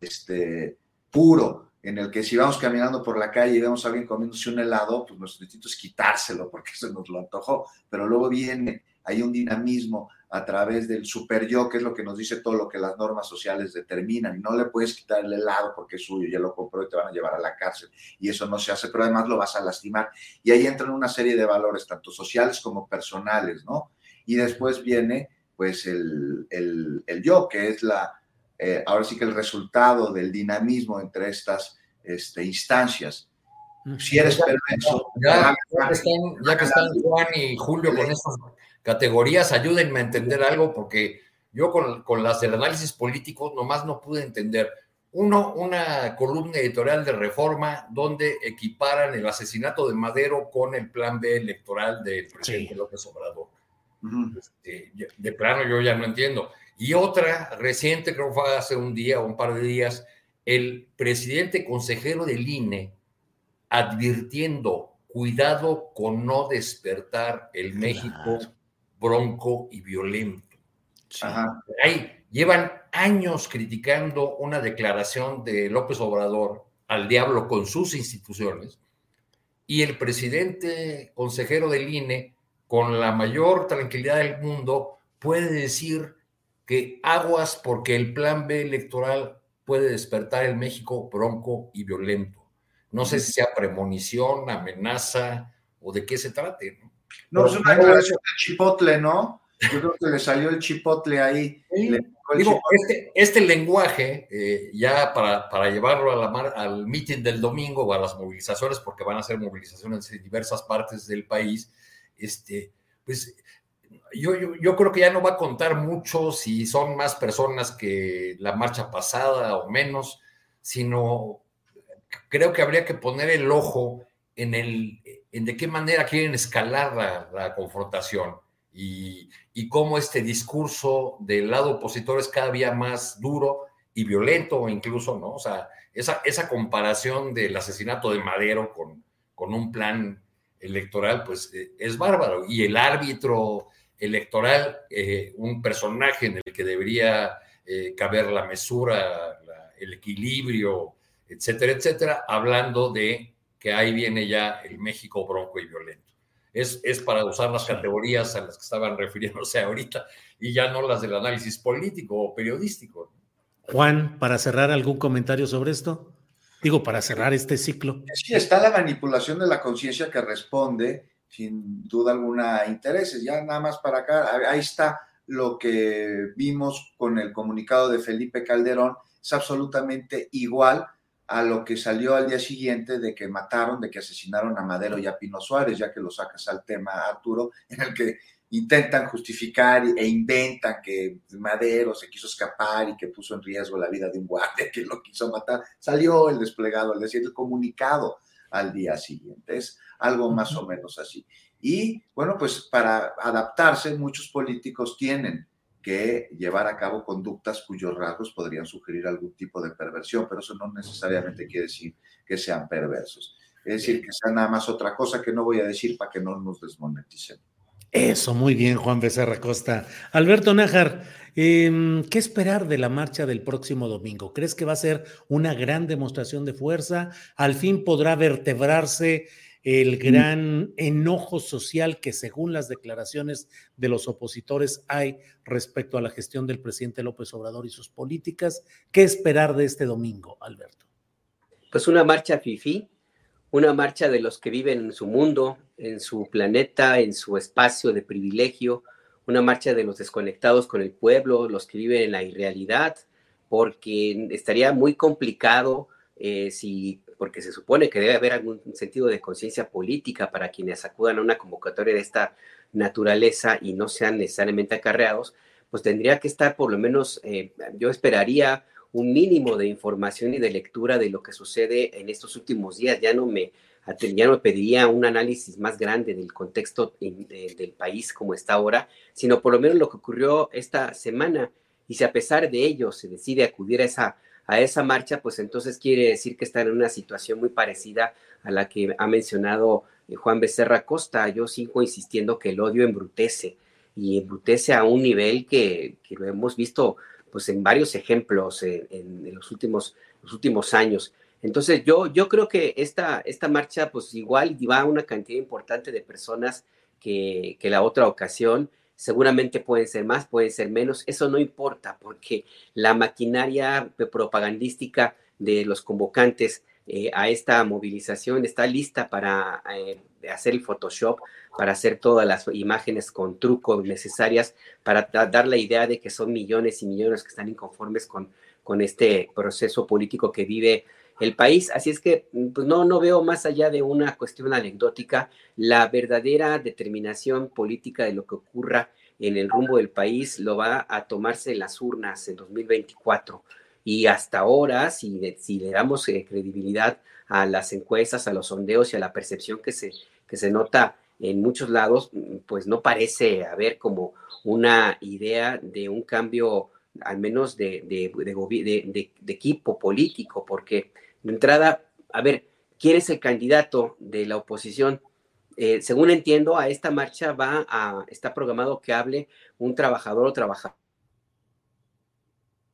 este, puro, en el que si vamos caminando por la calle y vemos a alguien comiéndose un helado, pues nuestro instinto es quitárselo porque se nos lo antojó, pero luego viene, hay un dinamismo a través del super yo, que es lo que nos dice todo lo que las normas sociales determinan, y no le puedes quitar el helado porque es suyo, ya lo compró y te van a llevar a la cárcel, y eso no se hace, pero además lo vas a lastimar, y ahí entran una serie de valores, tanto sociales como personales, ¿no? Y después viene, pues, el, el, el yo, que es la eh, ahora sí que el resultado del dinamismo entre estas este, instancias. Si eres perverso. Ya, que están, Juan y Julio con estas categorías, ayúdenme a entender algo, porque yo con, con las del análisis político nomás no pude entender. Uno, una columna editorial de reforma donde equiparan el asesinato de Madero con el plan B electoral del presidente López Obrador. Este, de plano yo ya no entiendo. Y otra reciente, creo que fue hace un día o un par de días, el presidente consejero del INE advirtiendo, cuidado con no despertar el México bronco y violento. Ahí llevan años criticando una declaración de López Obrador al diablo con sus instituciones y el presidente consejero del INE, con la mayor tranquilidad del mundo, puede decir que aguas porque el plan B electoral puede despertar el México bronco y violento. No sé si sea premonición, amenaza o de qué se trate. No, es una declaración de chipotle, ¿no? Yo creo que le salió el chipotle ahí. Digo, este, este, lenguaje, eh, ya para, para, llevarlo a la al meeting del domingo o a las movilizaciones, porque van a ser movilizaciones en diversas partes del país, este, pues yo, yo, yo, creo que ya no va a contar mucho si son más personas que la marcha pasada o menos, sino creo que habría que poner el ojo en, el, en de qué manera quieren escalar la, confrontación y, y, cómo este discurso del lado opositor es cada día más duro y violento incluso, ¿no? O sea, esa, esa comparación del asesinato de Madero con, con un plan electoral, pues eh, es bárbaro. Y el árbitro electoral, eh, un personaje en el que debería eh, caber la mesura, el equilibrio, etcétera, etcétera, hablando de que ahí viene ya el México bronco y violento. Es, es para usar las categorías a las que estaban refiriéndose ahorita y ya no las del análisis político o periodístico. Juan, para cerrar algún comentario sobre esto. Digo, para cerrar este ciclo. Sí, está la manipulación de la conciencia que responde, sin duda alguna, a intereses. Ya nada más para acá, ahí está lo que vimos con el comunicado de Felipe Calderón, es absolutamente igual a lo que salió al día siguiente de que mataron, de que asesinaron a Madero y a Pino Suárez, ya que lo sacas al tema, Arturo, en el que intentan justificar e inventan que Madero se quiso escapar y que puso en riesgo la vida de un guardia que lo quiso matar. Salió el desplegado, al decir el comunicado al día siguiente. Es algo más o menos así. Y bueno, pues para adaptarse, muchos políticos tienen que llevar a cabo conductas cuyos rasgos podrían sugerir algún tipo de perversión, pero eso no necesariamente quiere decir que sean perversos. Es decir, que sea nada más otra cosa que no voy a decir para que no nos desmoneticen. Eso, muy bien, Juan Becerra Costa. Alberto Nájar, em, ¿qué esperar de la marcha del próximo domingo? ¿Crees que va a ser una gran demostración de fuerza? ¿Al fin podrá vertebrarse el gran enojo social que según las declaraciones de los opositores hay respecto a la gestión del presidente López Obrador y sus políticas? ¿Qué esperar de este domingo, Alberto? Pues una marcha FIFI, una marcha de los que viven en su mundo, en su planeta, en su espacio de privilegio, una marcha de los desconectados con el pueblo, los que viven en la irrealidad, porque estaría muy complicado eh, si, porque se supone que debe haber algún sentido de conciencia política para quienes acudan a una convocatoria de esta naturaleza y no sean necesariamente acarreados, pues tendría que estar por lo menos, eh, yo esperaría un mínimo de información y de lectura de lo que sucede en estos últimos días. Ya no me, ya no pediría un análisis más grande del contexto del país como está ahora, sino por lo menos lo que ocurrió esta semana. Y si a pesar de ello se decide acudir a esa, a esa marcha, pues entonces quiere decir que está en una situación muy parecida a la que ha mencionado eh, Juan Becerra Costa. Yo sigo insistiendo que el odio embrutece y embrutece a un nivel que, que lo hemos visto pues en varios ejemplos en, los, últimos, últimos años. Entonces yo, yo creo que esta, esta marcha pues igual va a una cantidad importante de personas que, que la otra ocasión. Seguramente pueden ser más, pueden ser menos, eso no importa porque la maquinaria propagandística de los convocantes eh, a esta movilización está lista para eh, hacer el Photoshop, para hacer todas las imágenes con trucos necesarias, para dar la idea de que son millones y millones que están inconformes con, con este proceso político que vive el país. Así es que pues no, no veo más allá de una cuestión anecdótica la verdadera determinación política de lo que ocurra en el rumbo del país lo va a tomarse en las urnas en 2024. Y hasta ahora, si, si le damos eh, credibilidad a las encuestas, a los sondeos y a la percepción que se, que se nota en muchos lados, mm, pues no parece haber como una idea de un cambio, al menos de, de, equipo político, porque de entrada, a ver, ¿quién es el candidato de la oposición? Eh, según entiendo, a esta marcha va a, está programado que hable un trabajador o trabajadora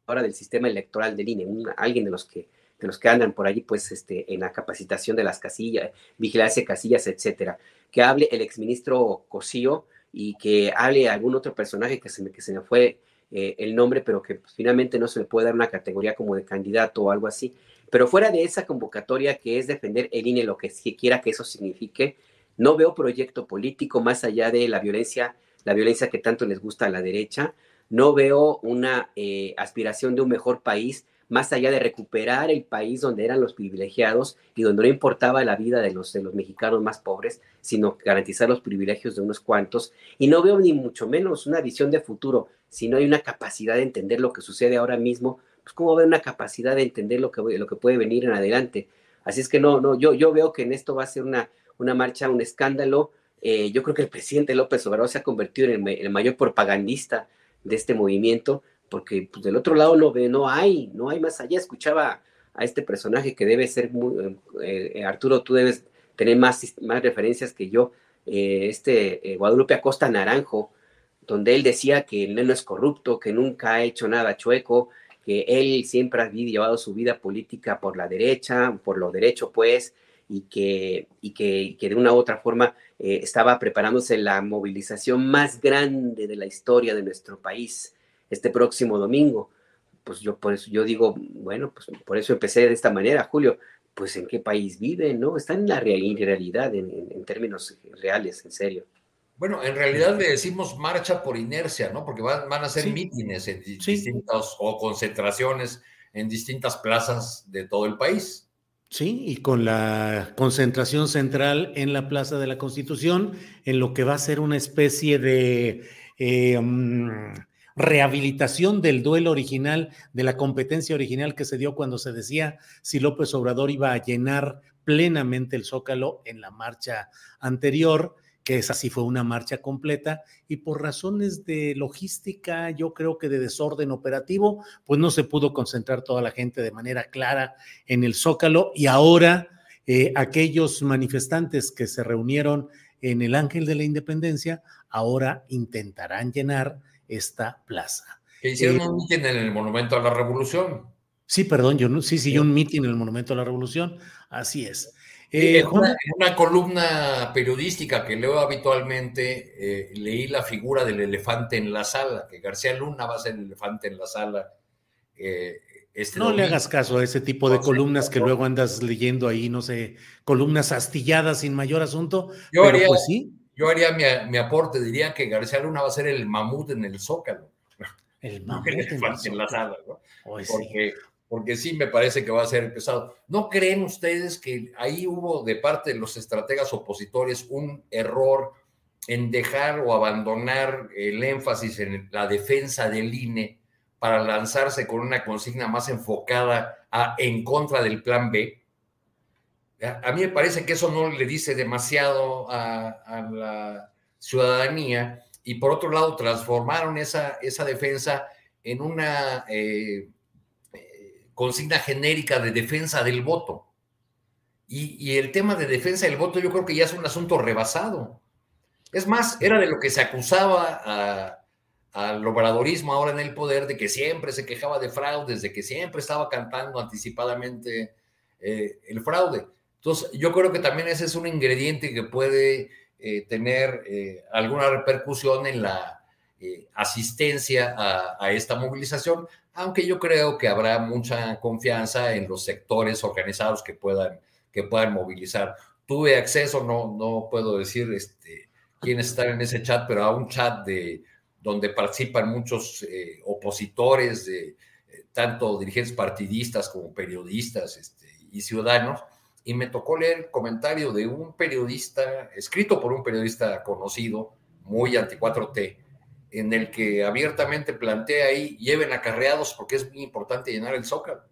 del sistema electoral del INE, alguien de los que de los que andan por allí, pues, este, en la capacitación de las casillas, vigilancia de casillas, etcétera. Que hable el exministro Cosío y que hable algún otro personaje que se me, que se me fue eh, el nombre, pero que pues, finalmente no se le puede dar una categoría como de candidato o algo así. Pero fuera de esa convocatoria que es defender el INE, lo que quiera que eso signifique, No veo proyecto político más allá de la violencia, la violencia que tanto les gusta a la derecha. No veo una eh, aspiración de un mejor país más allá de recuperar el país donde eran los privilegiados y donde no importaba la vida de los, de los mexicanos más pobres, sino garantizar los privilegios de unos cuantos. Y no veo ni mucho menos una visión de futuro, si no hay una capacidad de entender lo que sucede ahora mismo, pues cómo va una capacidad de entender lo que, lo que puede venir en adelante. Así es que no, no, yo, yo veo que en esto va a ser una, una marcha, un escándalo. Eh, yo creo que el presidente López Obrador se ha convertido en el, mayor propagandista de este movimiento, porque pues, del otro lado no no hay, no hay más allá. Escuchaba a este personaje que debe ser muy, eh, eh, Arturo, tú debes tener más, más referencias que yo, este Guadalupe Acosta Naranjo, donde él decía que él no es corrupto, que nunca ha hecho nada chueco, que él siempre ha llevado su vida política por la derecha, por lo derecho, pues, y que, y que, que de una u otra forma eh, estaba preparándose la movilización más grande de la historia de nuestro país este próximo domingo. Pues yo por eso yo digo, bueno, pues por eso empecé de esta manera, Julio, pues en qué país vive, ¿no? Está en la realidad, en términos reales, en serio. Bueno, en realidad le decimos marcha por inercia, ¿no? Porque van, van a ser mítines en distintas o concentraciones en distintas plazas de todo el país. Sí, y con la concentración central en la Plaza de la Constitución, en lo que va a ser una especie de eh, mm, rehabilitación del duelo original, de la competencia original que se dio cuando se decía si López Obrador iba a llenar plenamente el zócalo en la marcha anterior que esa sí fue una marcha completa y por razones de logística, yo creo que de desorden operativo, pues no se pudo concentrar toda la gente de manera clara en el Zócalo y ahora eh, aquellos manifestantes que se reunieron en el Ángel de la Independencia ahora intentarán llenar esta plaza. Que hicieron eh, un mitin en el Monumento a la Revolución. Sí, perdón, yo no, sí, sí, un mitin en el Monumento a la Revolución, así es. Eh, una, columna periodística que leo habitualmente, eh, leí la figura del elefante en la sala, que García Luna va a ser el elefante en la sala. Eh, este no le hagas caso a ese tipo de columnas que luego andas leyendo ahí, no sé, columnas astilladas sin mayor asunto. Yo haría, pues sí. yo haría mi, aporte, diría que García Luna va a ser el mamut en el zócalo. El mamut en, la sala, ¿no? Porque porque sí me parece que va a ser pesado. ¿No creen ustedes que ahí hubo de parte de los estrategas opositores un error en dejar o abandonar el énfasis en la defensa del INE para lanzarse con una consigna más enfocada en contra del plan B? A mí me parece que eso no le dice demasiado a, la ciudadanía y por otro lado transformaron esa, esa defensa en una... Eh, consigna genérica de defensa del voto. Y, el tema de defensa del voto yo creo que ya es un asunto rebasado. Es más, era de lo que se acusaba al obradorismo ahora en el poder, de que siempre se quejaba de fraudes, de que siempre estaba cantando anticipadamente eh, el fraude. Entonces, yo creo que también ese es un ingrediente que puede eh, tener eh, alguna repercusión en la asistencia a, a, esta movilización, aunque yo creo que habrá mucha confianza en los sectores organizados que puedan, que puedan movilizar. Tuve acceso, no, no puedo decir este, quiénes están en ese chat, pero a un chat de, donde participan muchos eh, opositores, de, eh, tanto dirigentes partidistas como periodistas este, y ciudadanos, y me tocó leer el comentario de un periodista, escrito por un periodista conocido, muy anti-4T, en el que abiertamente plantea ahí, lleven acarreados porque es muy importante llenar el zócalo.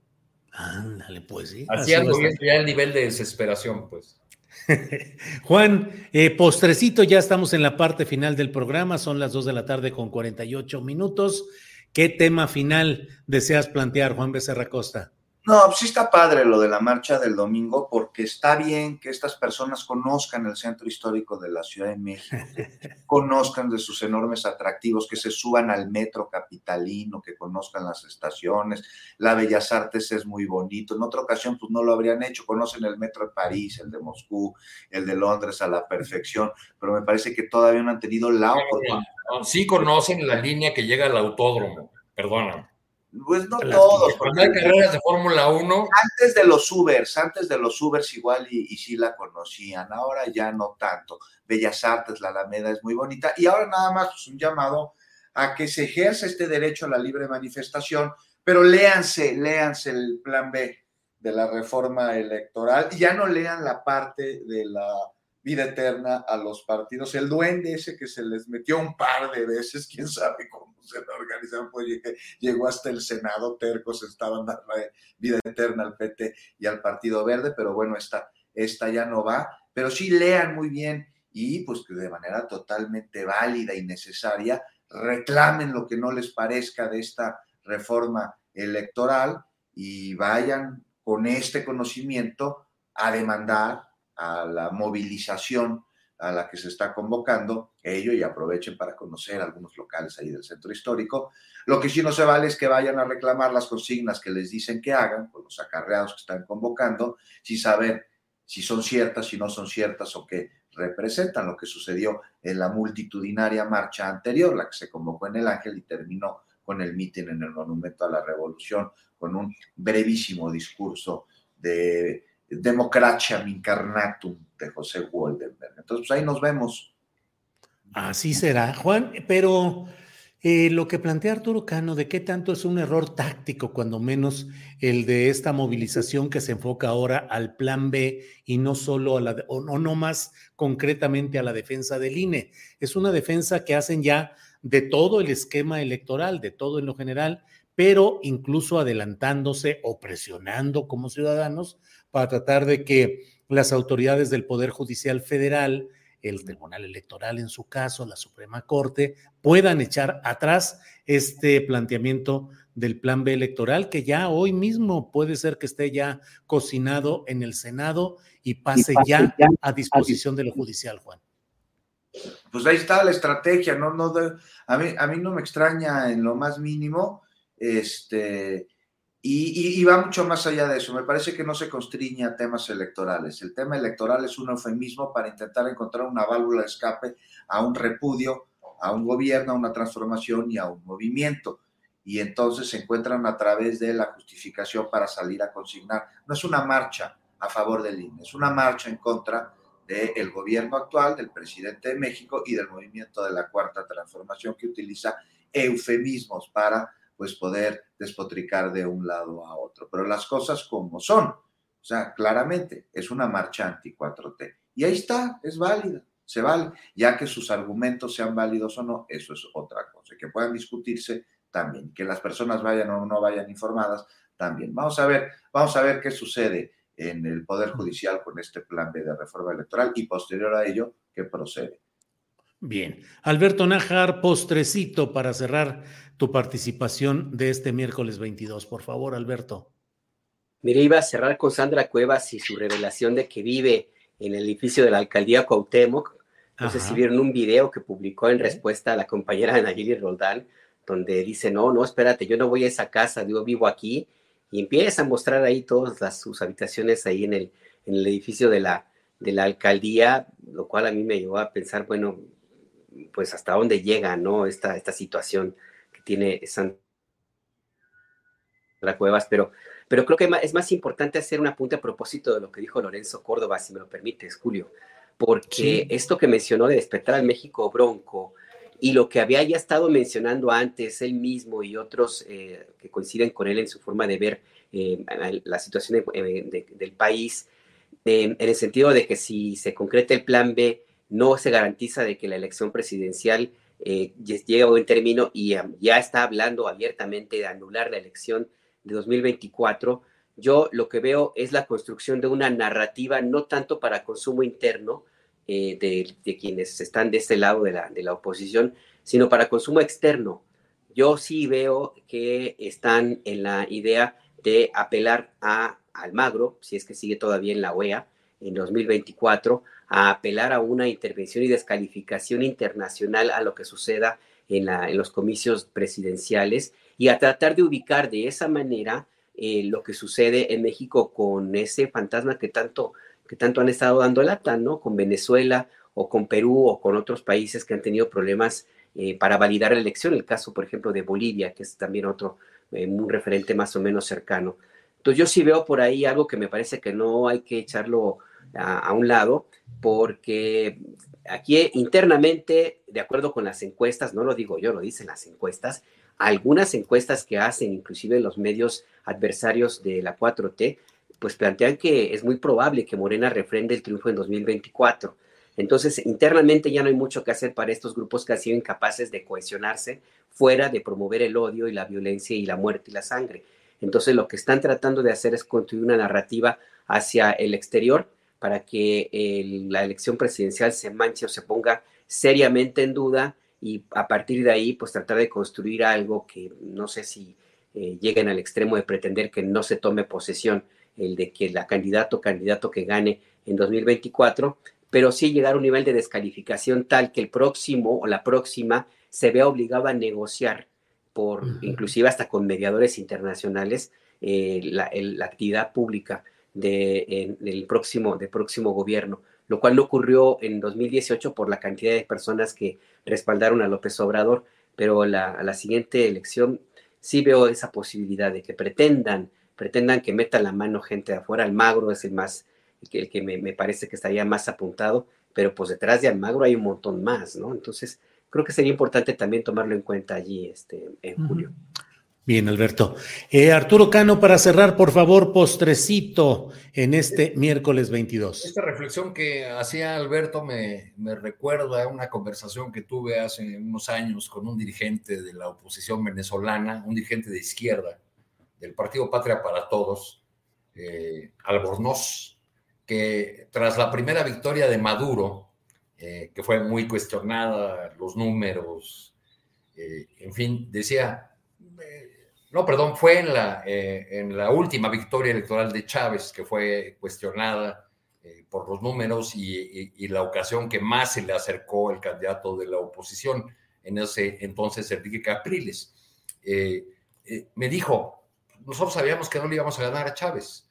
Ándale, pues sí. Haciendo ya el nivel de desesperación, pues. Juan, eh, postrecito, ya estamos en la parte final del programa, son las 2 de la tarde con 48 minutos. ¿Qué tema final deseas plantear, Juan Becerra Costa? No, pues sí está padre lo de la marcha del domingo, porque está bien que estas personas conozcan el centro histórico de la Ciudad de México, conozcan de sus enormes atractivos, que se suban al metro capitalino, que conozcan las estaciones. La Bellas Artes es muy bonito. En otra ocasión, pues no lo habrían hecho. Conocen el metro de París, el de Moscú, el de Londres a la perfección, pero me parece que todavía no han tenido la oportunidad. Sí conocen la línea que llega al autódromo, perdóname Pues no todos. Cuando hay carreras de Fórmula 1. Antes de los Ubers, antes de los Ubers igual y, y sí la conocían, ahora ya no tanto. Bellas Artes, la Alameda es muy bonita y ahora nada más pues, un llamado a que se ejerza este derecho a la libre manifestación, pero léanse, léanse el plan B de la reforma electoral y ya no lean la parte de la vida eterna a los partidos. El duende ese que se les metió un par de veces, quién sabe cómo se lo organizaron, pues llegó hasta el Senado, tercos estaban dando vida eterna al PT y al Partido Verde, pero bueno, esta, esta ya no va. Pero sí lean muy bien y pues que de manera totalmente válida y necesaria reclamen lo que no les parezca de esta reforma electoral y vayan con este conocimiento a demandar a la movilización a la que se está convocando, ello y aprovechen para conocer algunos locales ahí del centro histórico. Lo que sí no se vale es que vayan a reclamar las consignas que les dicen que hagan, con los acarreados que están convocando, sin saber si son ciertas, si no son ciertas o qué representan lo que sucedió en la multitudinaria marcha anterior, la que se convocó en el Ángel y terminó con el mitin en el Monumento a la Revolución, con un brevísimo discurso de Democracia Incarnatum de José Woldenberg. Entonces, pues ahí nos vemos. Así será, Juan, pero eh, lo que plantea Arturo Cano, de qué tanto es un error táctico, cuando menos el de esta movilización que se enfoca ahora al plan B y no solo a la, o no, no más concretamente a la defensa del INE. Es una defensa que hacen ya de todo el esquema electoral, de todo en lo general, pero incluso adelantándose o presionando como ciudadanos para tratar de que las autoridades del Poder Judicial Federal, el Tribunal Electoral en su caso, la Suprema Corte, puedan echar atrás este planteamiento del plan B electoral que ya hoy mismo puede ser que esté ya cocinado en el Senado y pase, ya, a disposición de lo judicial, Juan. Pues ahí está la estrategia, no, no, a mí, a mí no me extraña en lo más mínimo, este, y, va mucho más allá de eso. Me parece que no se constriñe a temas electorales. El tema electoral es un eufemismo para intentar encontrar una válvula de escape a un repudio, a un gobierno, a una transformación y a un movimiento. Y entonces se encuentran a través de la justificación para salir a consignar. No es una marcha a favor del INE, es una marcha en contra del gobierno actual, del presidente de México y del movimiento de la cuarta transformación que utiliza eufemismos para pues poder despotricar de un lado a otro. Pero las cosas como son, o sea, claramente es una marcha anti-4T. Y ahí está, es válida, se vale. Ya que sus argumentos sean válidos o no, eso es otra cosa. Que puedan discutirse también. Que las personas vayan o no vayan informadas también. Vamos a ver, vamos a ver qué sucede en el Poder Judicial con este plan B de reforma electoral y posterior a ello, qué procede. Bien. Alberto Nájar, postrecito para cerrar tu participación de este miércoles 22. Por favor, Alberto. Mire, iba a cerrar con Sandra Cuevas y su revelación de que vive en el edificio de la alcaldía Cuauhtémoc. No sé si vieron un video que publicó en respuesta a la compañera Nayeli Roldán, donde dice, no, no, espérate, yo no voy a esa casa, yo vivo aquí. Y empieza a mostrar ahí todas las, sus habitaciones ahí en el, en el edificio de la, de la alcaldía, lo cual a mí me llevó a pensar, bueno, pues hasta dónde llega, ¿no? Esta, esta situación que tiene Sandra Cuevas, pero, pero creo que es más importante hacer un apunte a propósito de lo que dijo Lorenzo Córdoba, si me lo permites, Julio, porque esto que mencionó de despertar al México bronco y lo que había ya estado mencionando antes él mismo y otros eh, que coinciden con él en su forma de ver eh, la situación eh, del país, en el sentido de que si se concreta el plan B, no se garantiza de que la elección presidencial eh, llegue a buen término y ya está hablando abiertamente de anular la elección de 2024. Yo lo que veo es la construcción de una narrativa no tanto para consumo interno eh, de, quienes están de este lado de la, de la oposición, sino para consumo externo. Yo sí veo que están en la idea de apelar a Almagro, si es que sigue todavía en la OEA, en 2024, a apelar a una intervención y descalificación internacional a lo que suceda en, los comicios presidenciales y a tratar de ubicar de esa manera eh, lo que sucede en México con ese fantasma que tanto, que tanto han estado dando lata, ¿no? Con Venezuela o con Perú o con otros países que han tenido problemas eh, para validar la elección. El caso, por ejemplo, de Bolivia, que es también otro eh, un referente más o menos cercano. Entonces yo sí veo por ahí algo que me parece que no hay que echarlo a, un lado, porque aquí internamente, de acuerdo con las encuestas, no lo digo yo, lo dicen las encuestas, algunas encuestas que hacen, inclusive los medios adversarios de la 4T, pues plantean que es muy probable que Morena refrende el triunfo en 2024. Entonces, internamente ya no hay mucho que hacer para estos grupos que han sido incapaces de cohesionarse fuera de promover el odio y la violencia y la muerte y la sangre. Entonces, lo que están tratando de hacer es construir una narrativa hacia el exterior para que la elección presidencial se manche o se ponga seriamente en duda y a partir de ahí, pues tratar de construir algo que no sé si eh, lleguen al extremo de pretender que no se tome posesión el de que la candidato o candidato que gane en 2024, pero sí llegar a un nivel de descalificación tal que el próximo o la próxima se vea obligado a negociar por, inclusive hasta con mediadores internacionales, eh, la, actividad pública de, del, próximo, del próximo gobierno, lo cual no ocurrió en 2018 por la cantidad de personas que respaldaron a López Obrador, pero la, a la siguiente elección sí veo esa posibilidad de que pretendan pretendan que meta la mano gente de afuera. Almagro es el más, el que, me, parece que estaría más apuntado, pero pues detrás de Almagro hay un montón más, ¿no? Entonces, creo que sería importante también tomarlo en cuenta allí este, en julio. Bien, Alberto. Eh, Arturo Cano, para cerrar, por favor, postrecito en este miércoles 22. Esta reflexión que hacía Alberto me, me recuerda a una conversación que tuve hace unos años con un dirigente de la oposición venezolana, un dirigente de izquierda, del Partido Patria para Todos, eh, Albornoz, que tras la primera victoria de Maduro, eh, que fue muy cuestionada, los números, eh, en fin, decía, no, perdón, fue en la, en la última victoria electoral de Chávez, que fue cuestionada por los números y, la ocasión que más se le acercó el candidato de la oposición, en ese entonces Enrique Capriles. me dijo, nosotros sabíamos que no le íbamos a ganar a Chávez,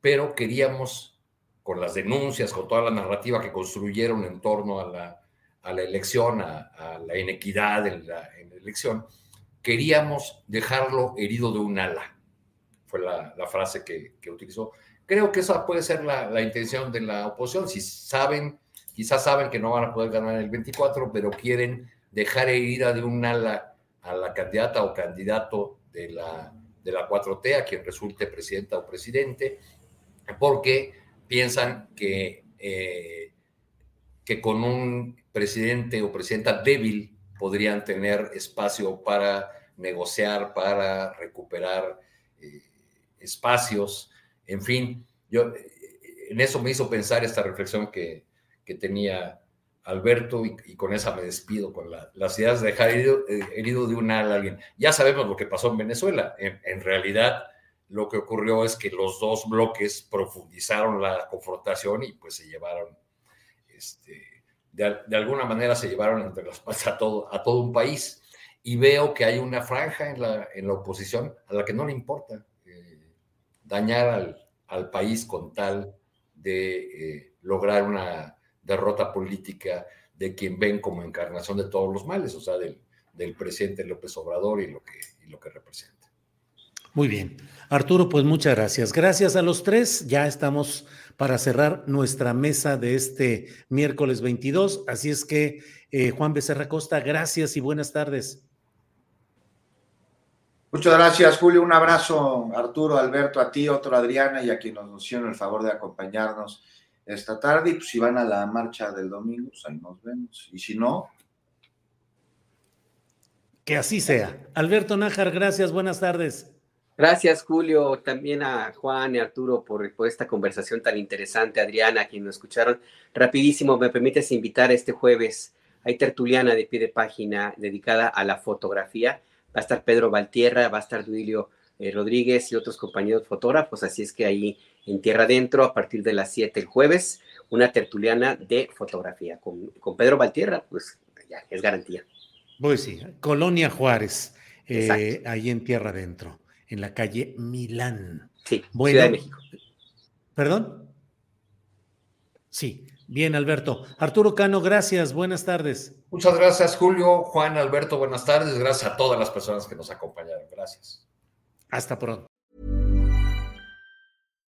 pero queríamos, con las denuncias, con toda la narrativa que construyeron en torno a la, a la elección, a, la inequidad en la, elección, queríamos dejarlo herido de un ala. Fue la, frase que, utilizó. Creo que esa puede ser la, intención de la oposición. Si saben, quizás saben que no van a poder ganar el 24, pero quieren dejar herida de un ala a la candidata o candidato de la de la 4T, a quien resulte presidenta o presidente, porque piensan que, eh, que con un presidente o presidenta débil podrían tener espacio para negociar, para recuperar eh, espacios, en fin, yo en eso me hizo pensar esta reflexión que, que tenía Alberto, y, con esa me despido, con las ideas de dejar herido, eh, de un ala a alguien. Ya sabemos lo que pasó en Venezuela. En, realidad, lo que ocurrió es que los dos bloques profundizaron la confrontación y pues se llevaron, este, de, alguna manera se llevaron entre las patas a todo, a todo un país. Y veo que hay una franja en la, en la oposición a la que no le importa eh, dañar al, país con tal de eh, lograr una derrota política de quien ven como encarnación de todos los males, o sea, del, del presidente López Obrador y lo, que, y lo que representa. Muy bien. Arturo, pues muchas gracias. Gracias a los tres. Ya estamos para cerrar nuestra mesa de este miércoles 22. Así es que, eh, Juan Becerra Costa, gracias y buenas tardes. Muchas gracias, Julio. Un abrazo, Arturo, Alberto, a ti, otro Adriana y a quien nos hicieron el favor de acompañarnos esta tarde y pues si van a la marcha del domingo, pues ahí nos vemos. Y si no... Que así sea. Alberto Nájar, gracias, buenas tardes. Gracias, Julio, también a Juan y Arturo por, esta conversación tan interesante, Adriana, a quien nos escucharon. Rapidísimo, me permites invitar este jueves, hay tertuliana de pie de página dedicada a la fotografía. Va a estar Pedro Valtierra, va a estar Duilio eh, Rodríguez y otros compañeros fotógrafos, así es que ahí en Tierra Adentro, a partir de las 7 el jueves, una tertuliana de fotografía con, Pedro Valtierra, pues ya es garantía. Pues sí, Colonia Juárez, eh, ahí en Tierra Adentro, en la calle Milán. Sí, Ciudad de México. ¿Perdón? Sí, bien, Alberto. Arturo Cano, gracias, buenas tardes. Muchas gracias, Julio, Juan, Alberto, buenas tardes. Gracias a todas las personas que nos acompañaron. Gracias. Hasta pronto.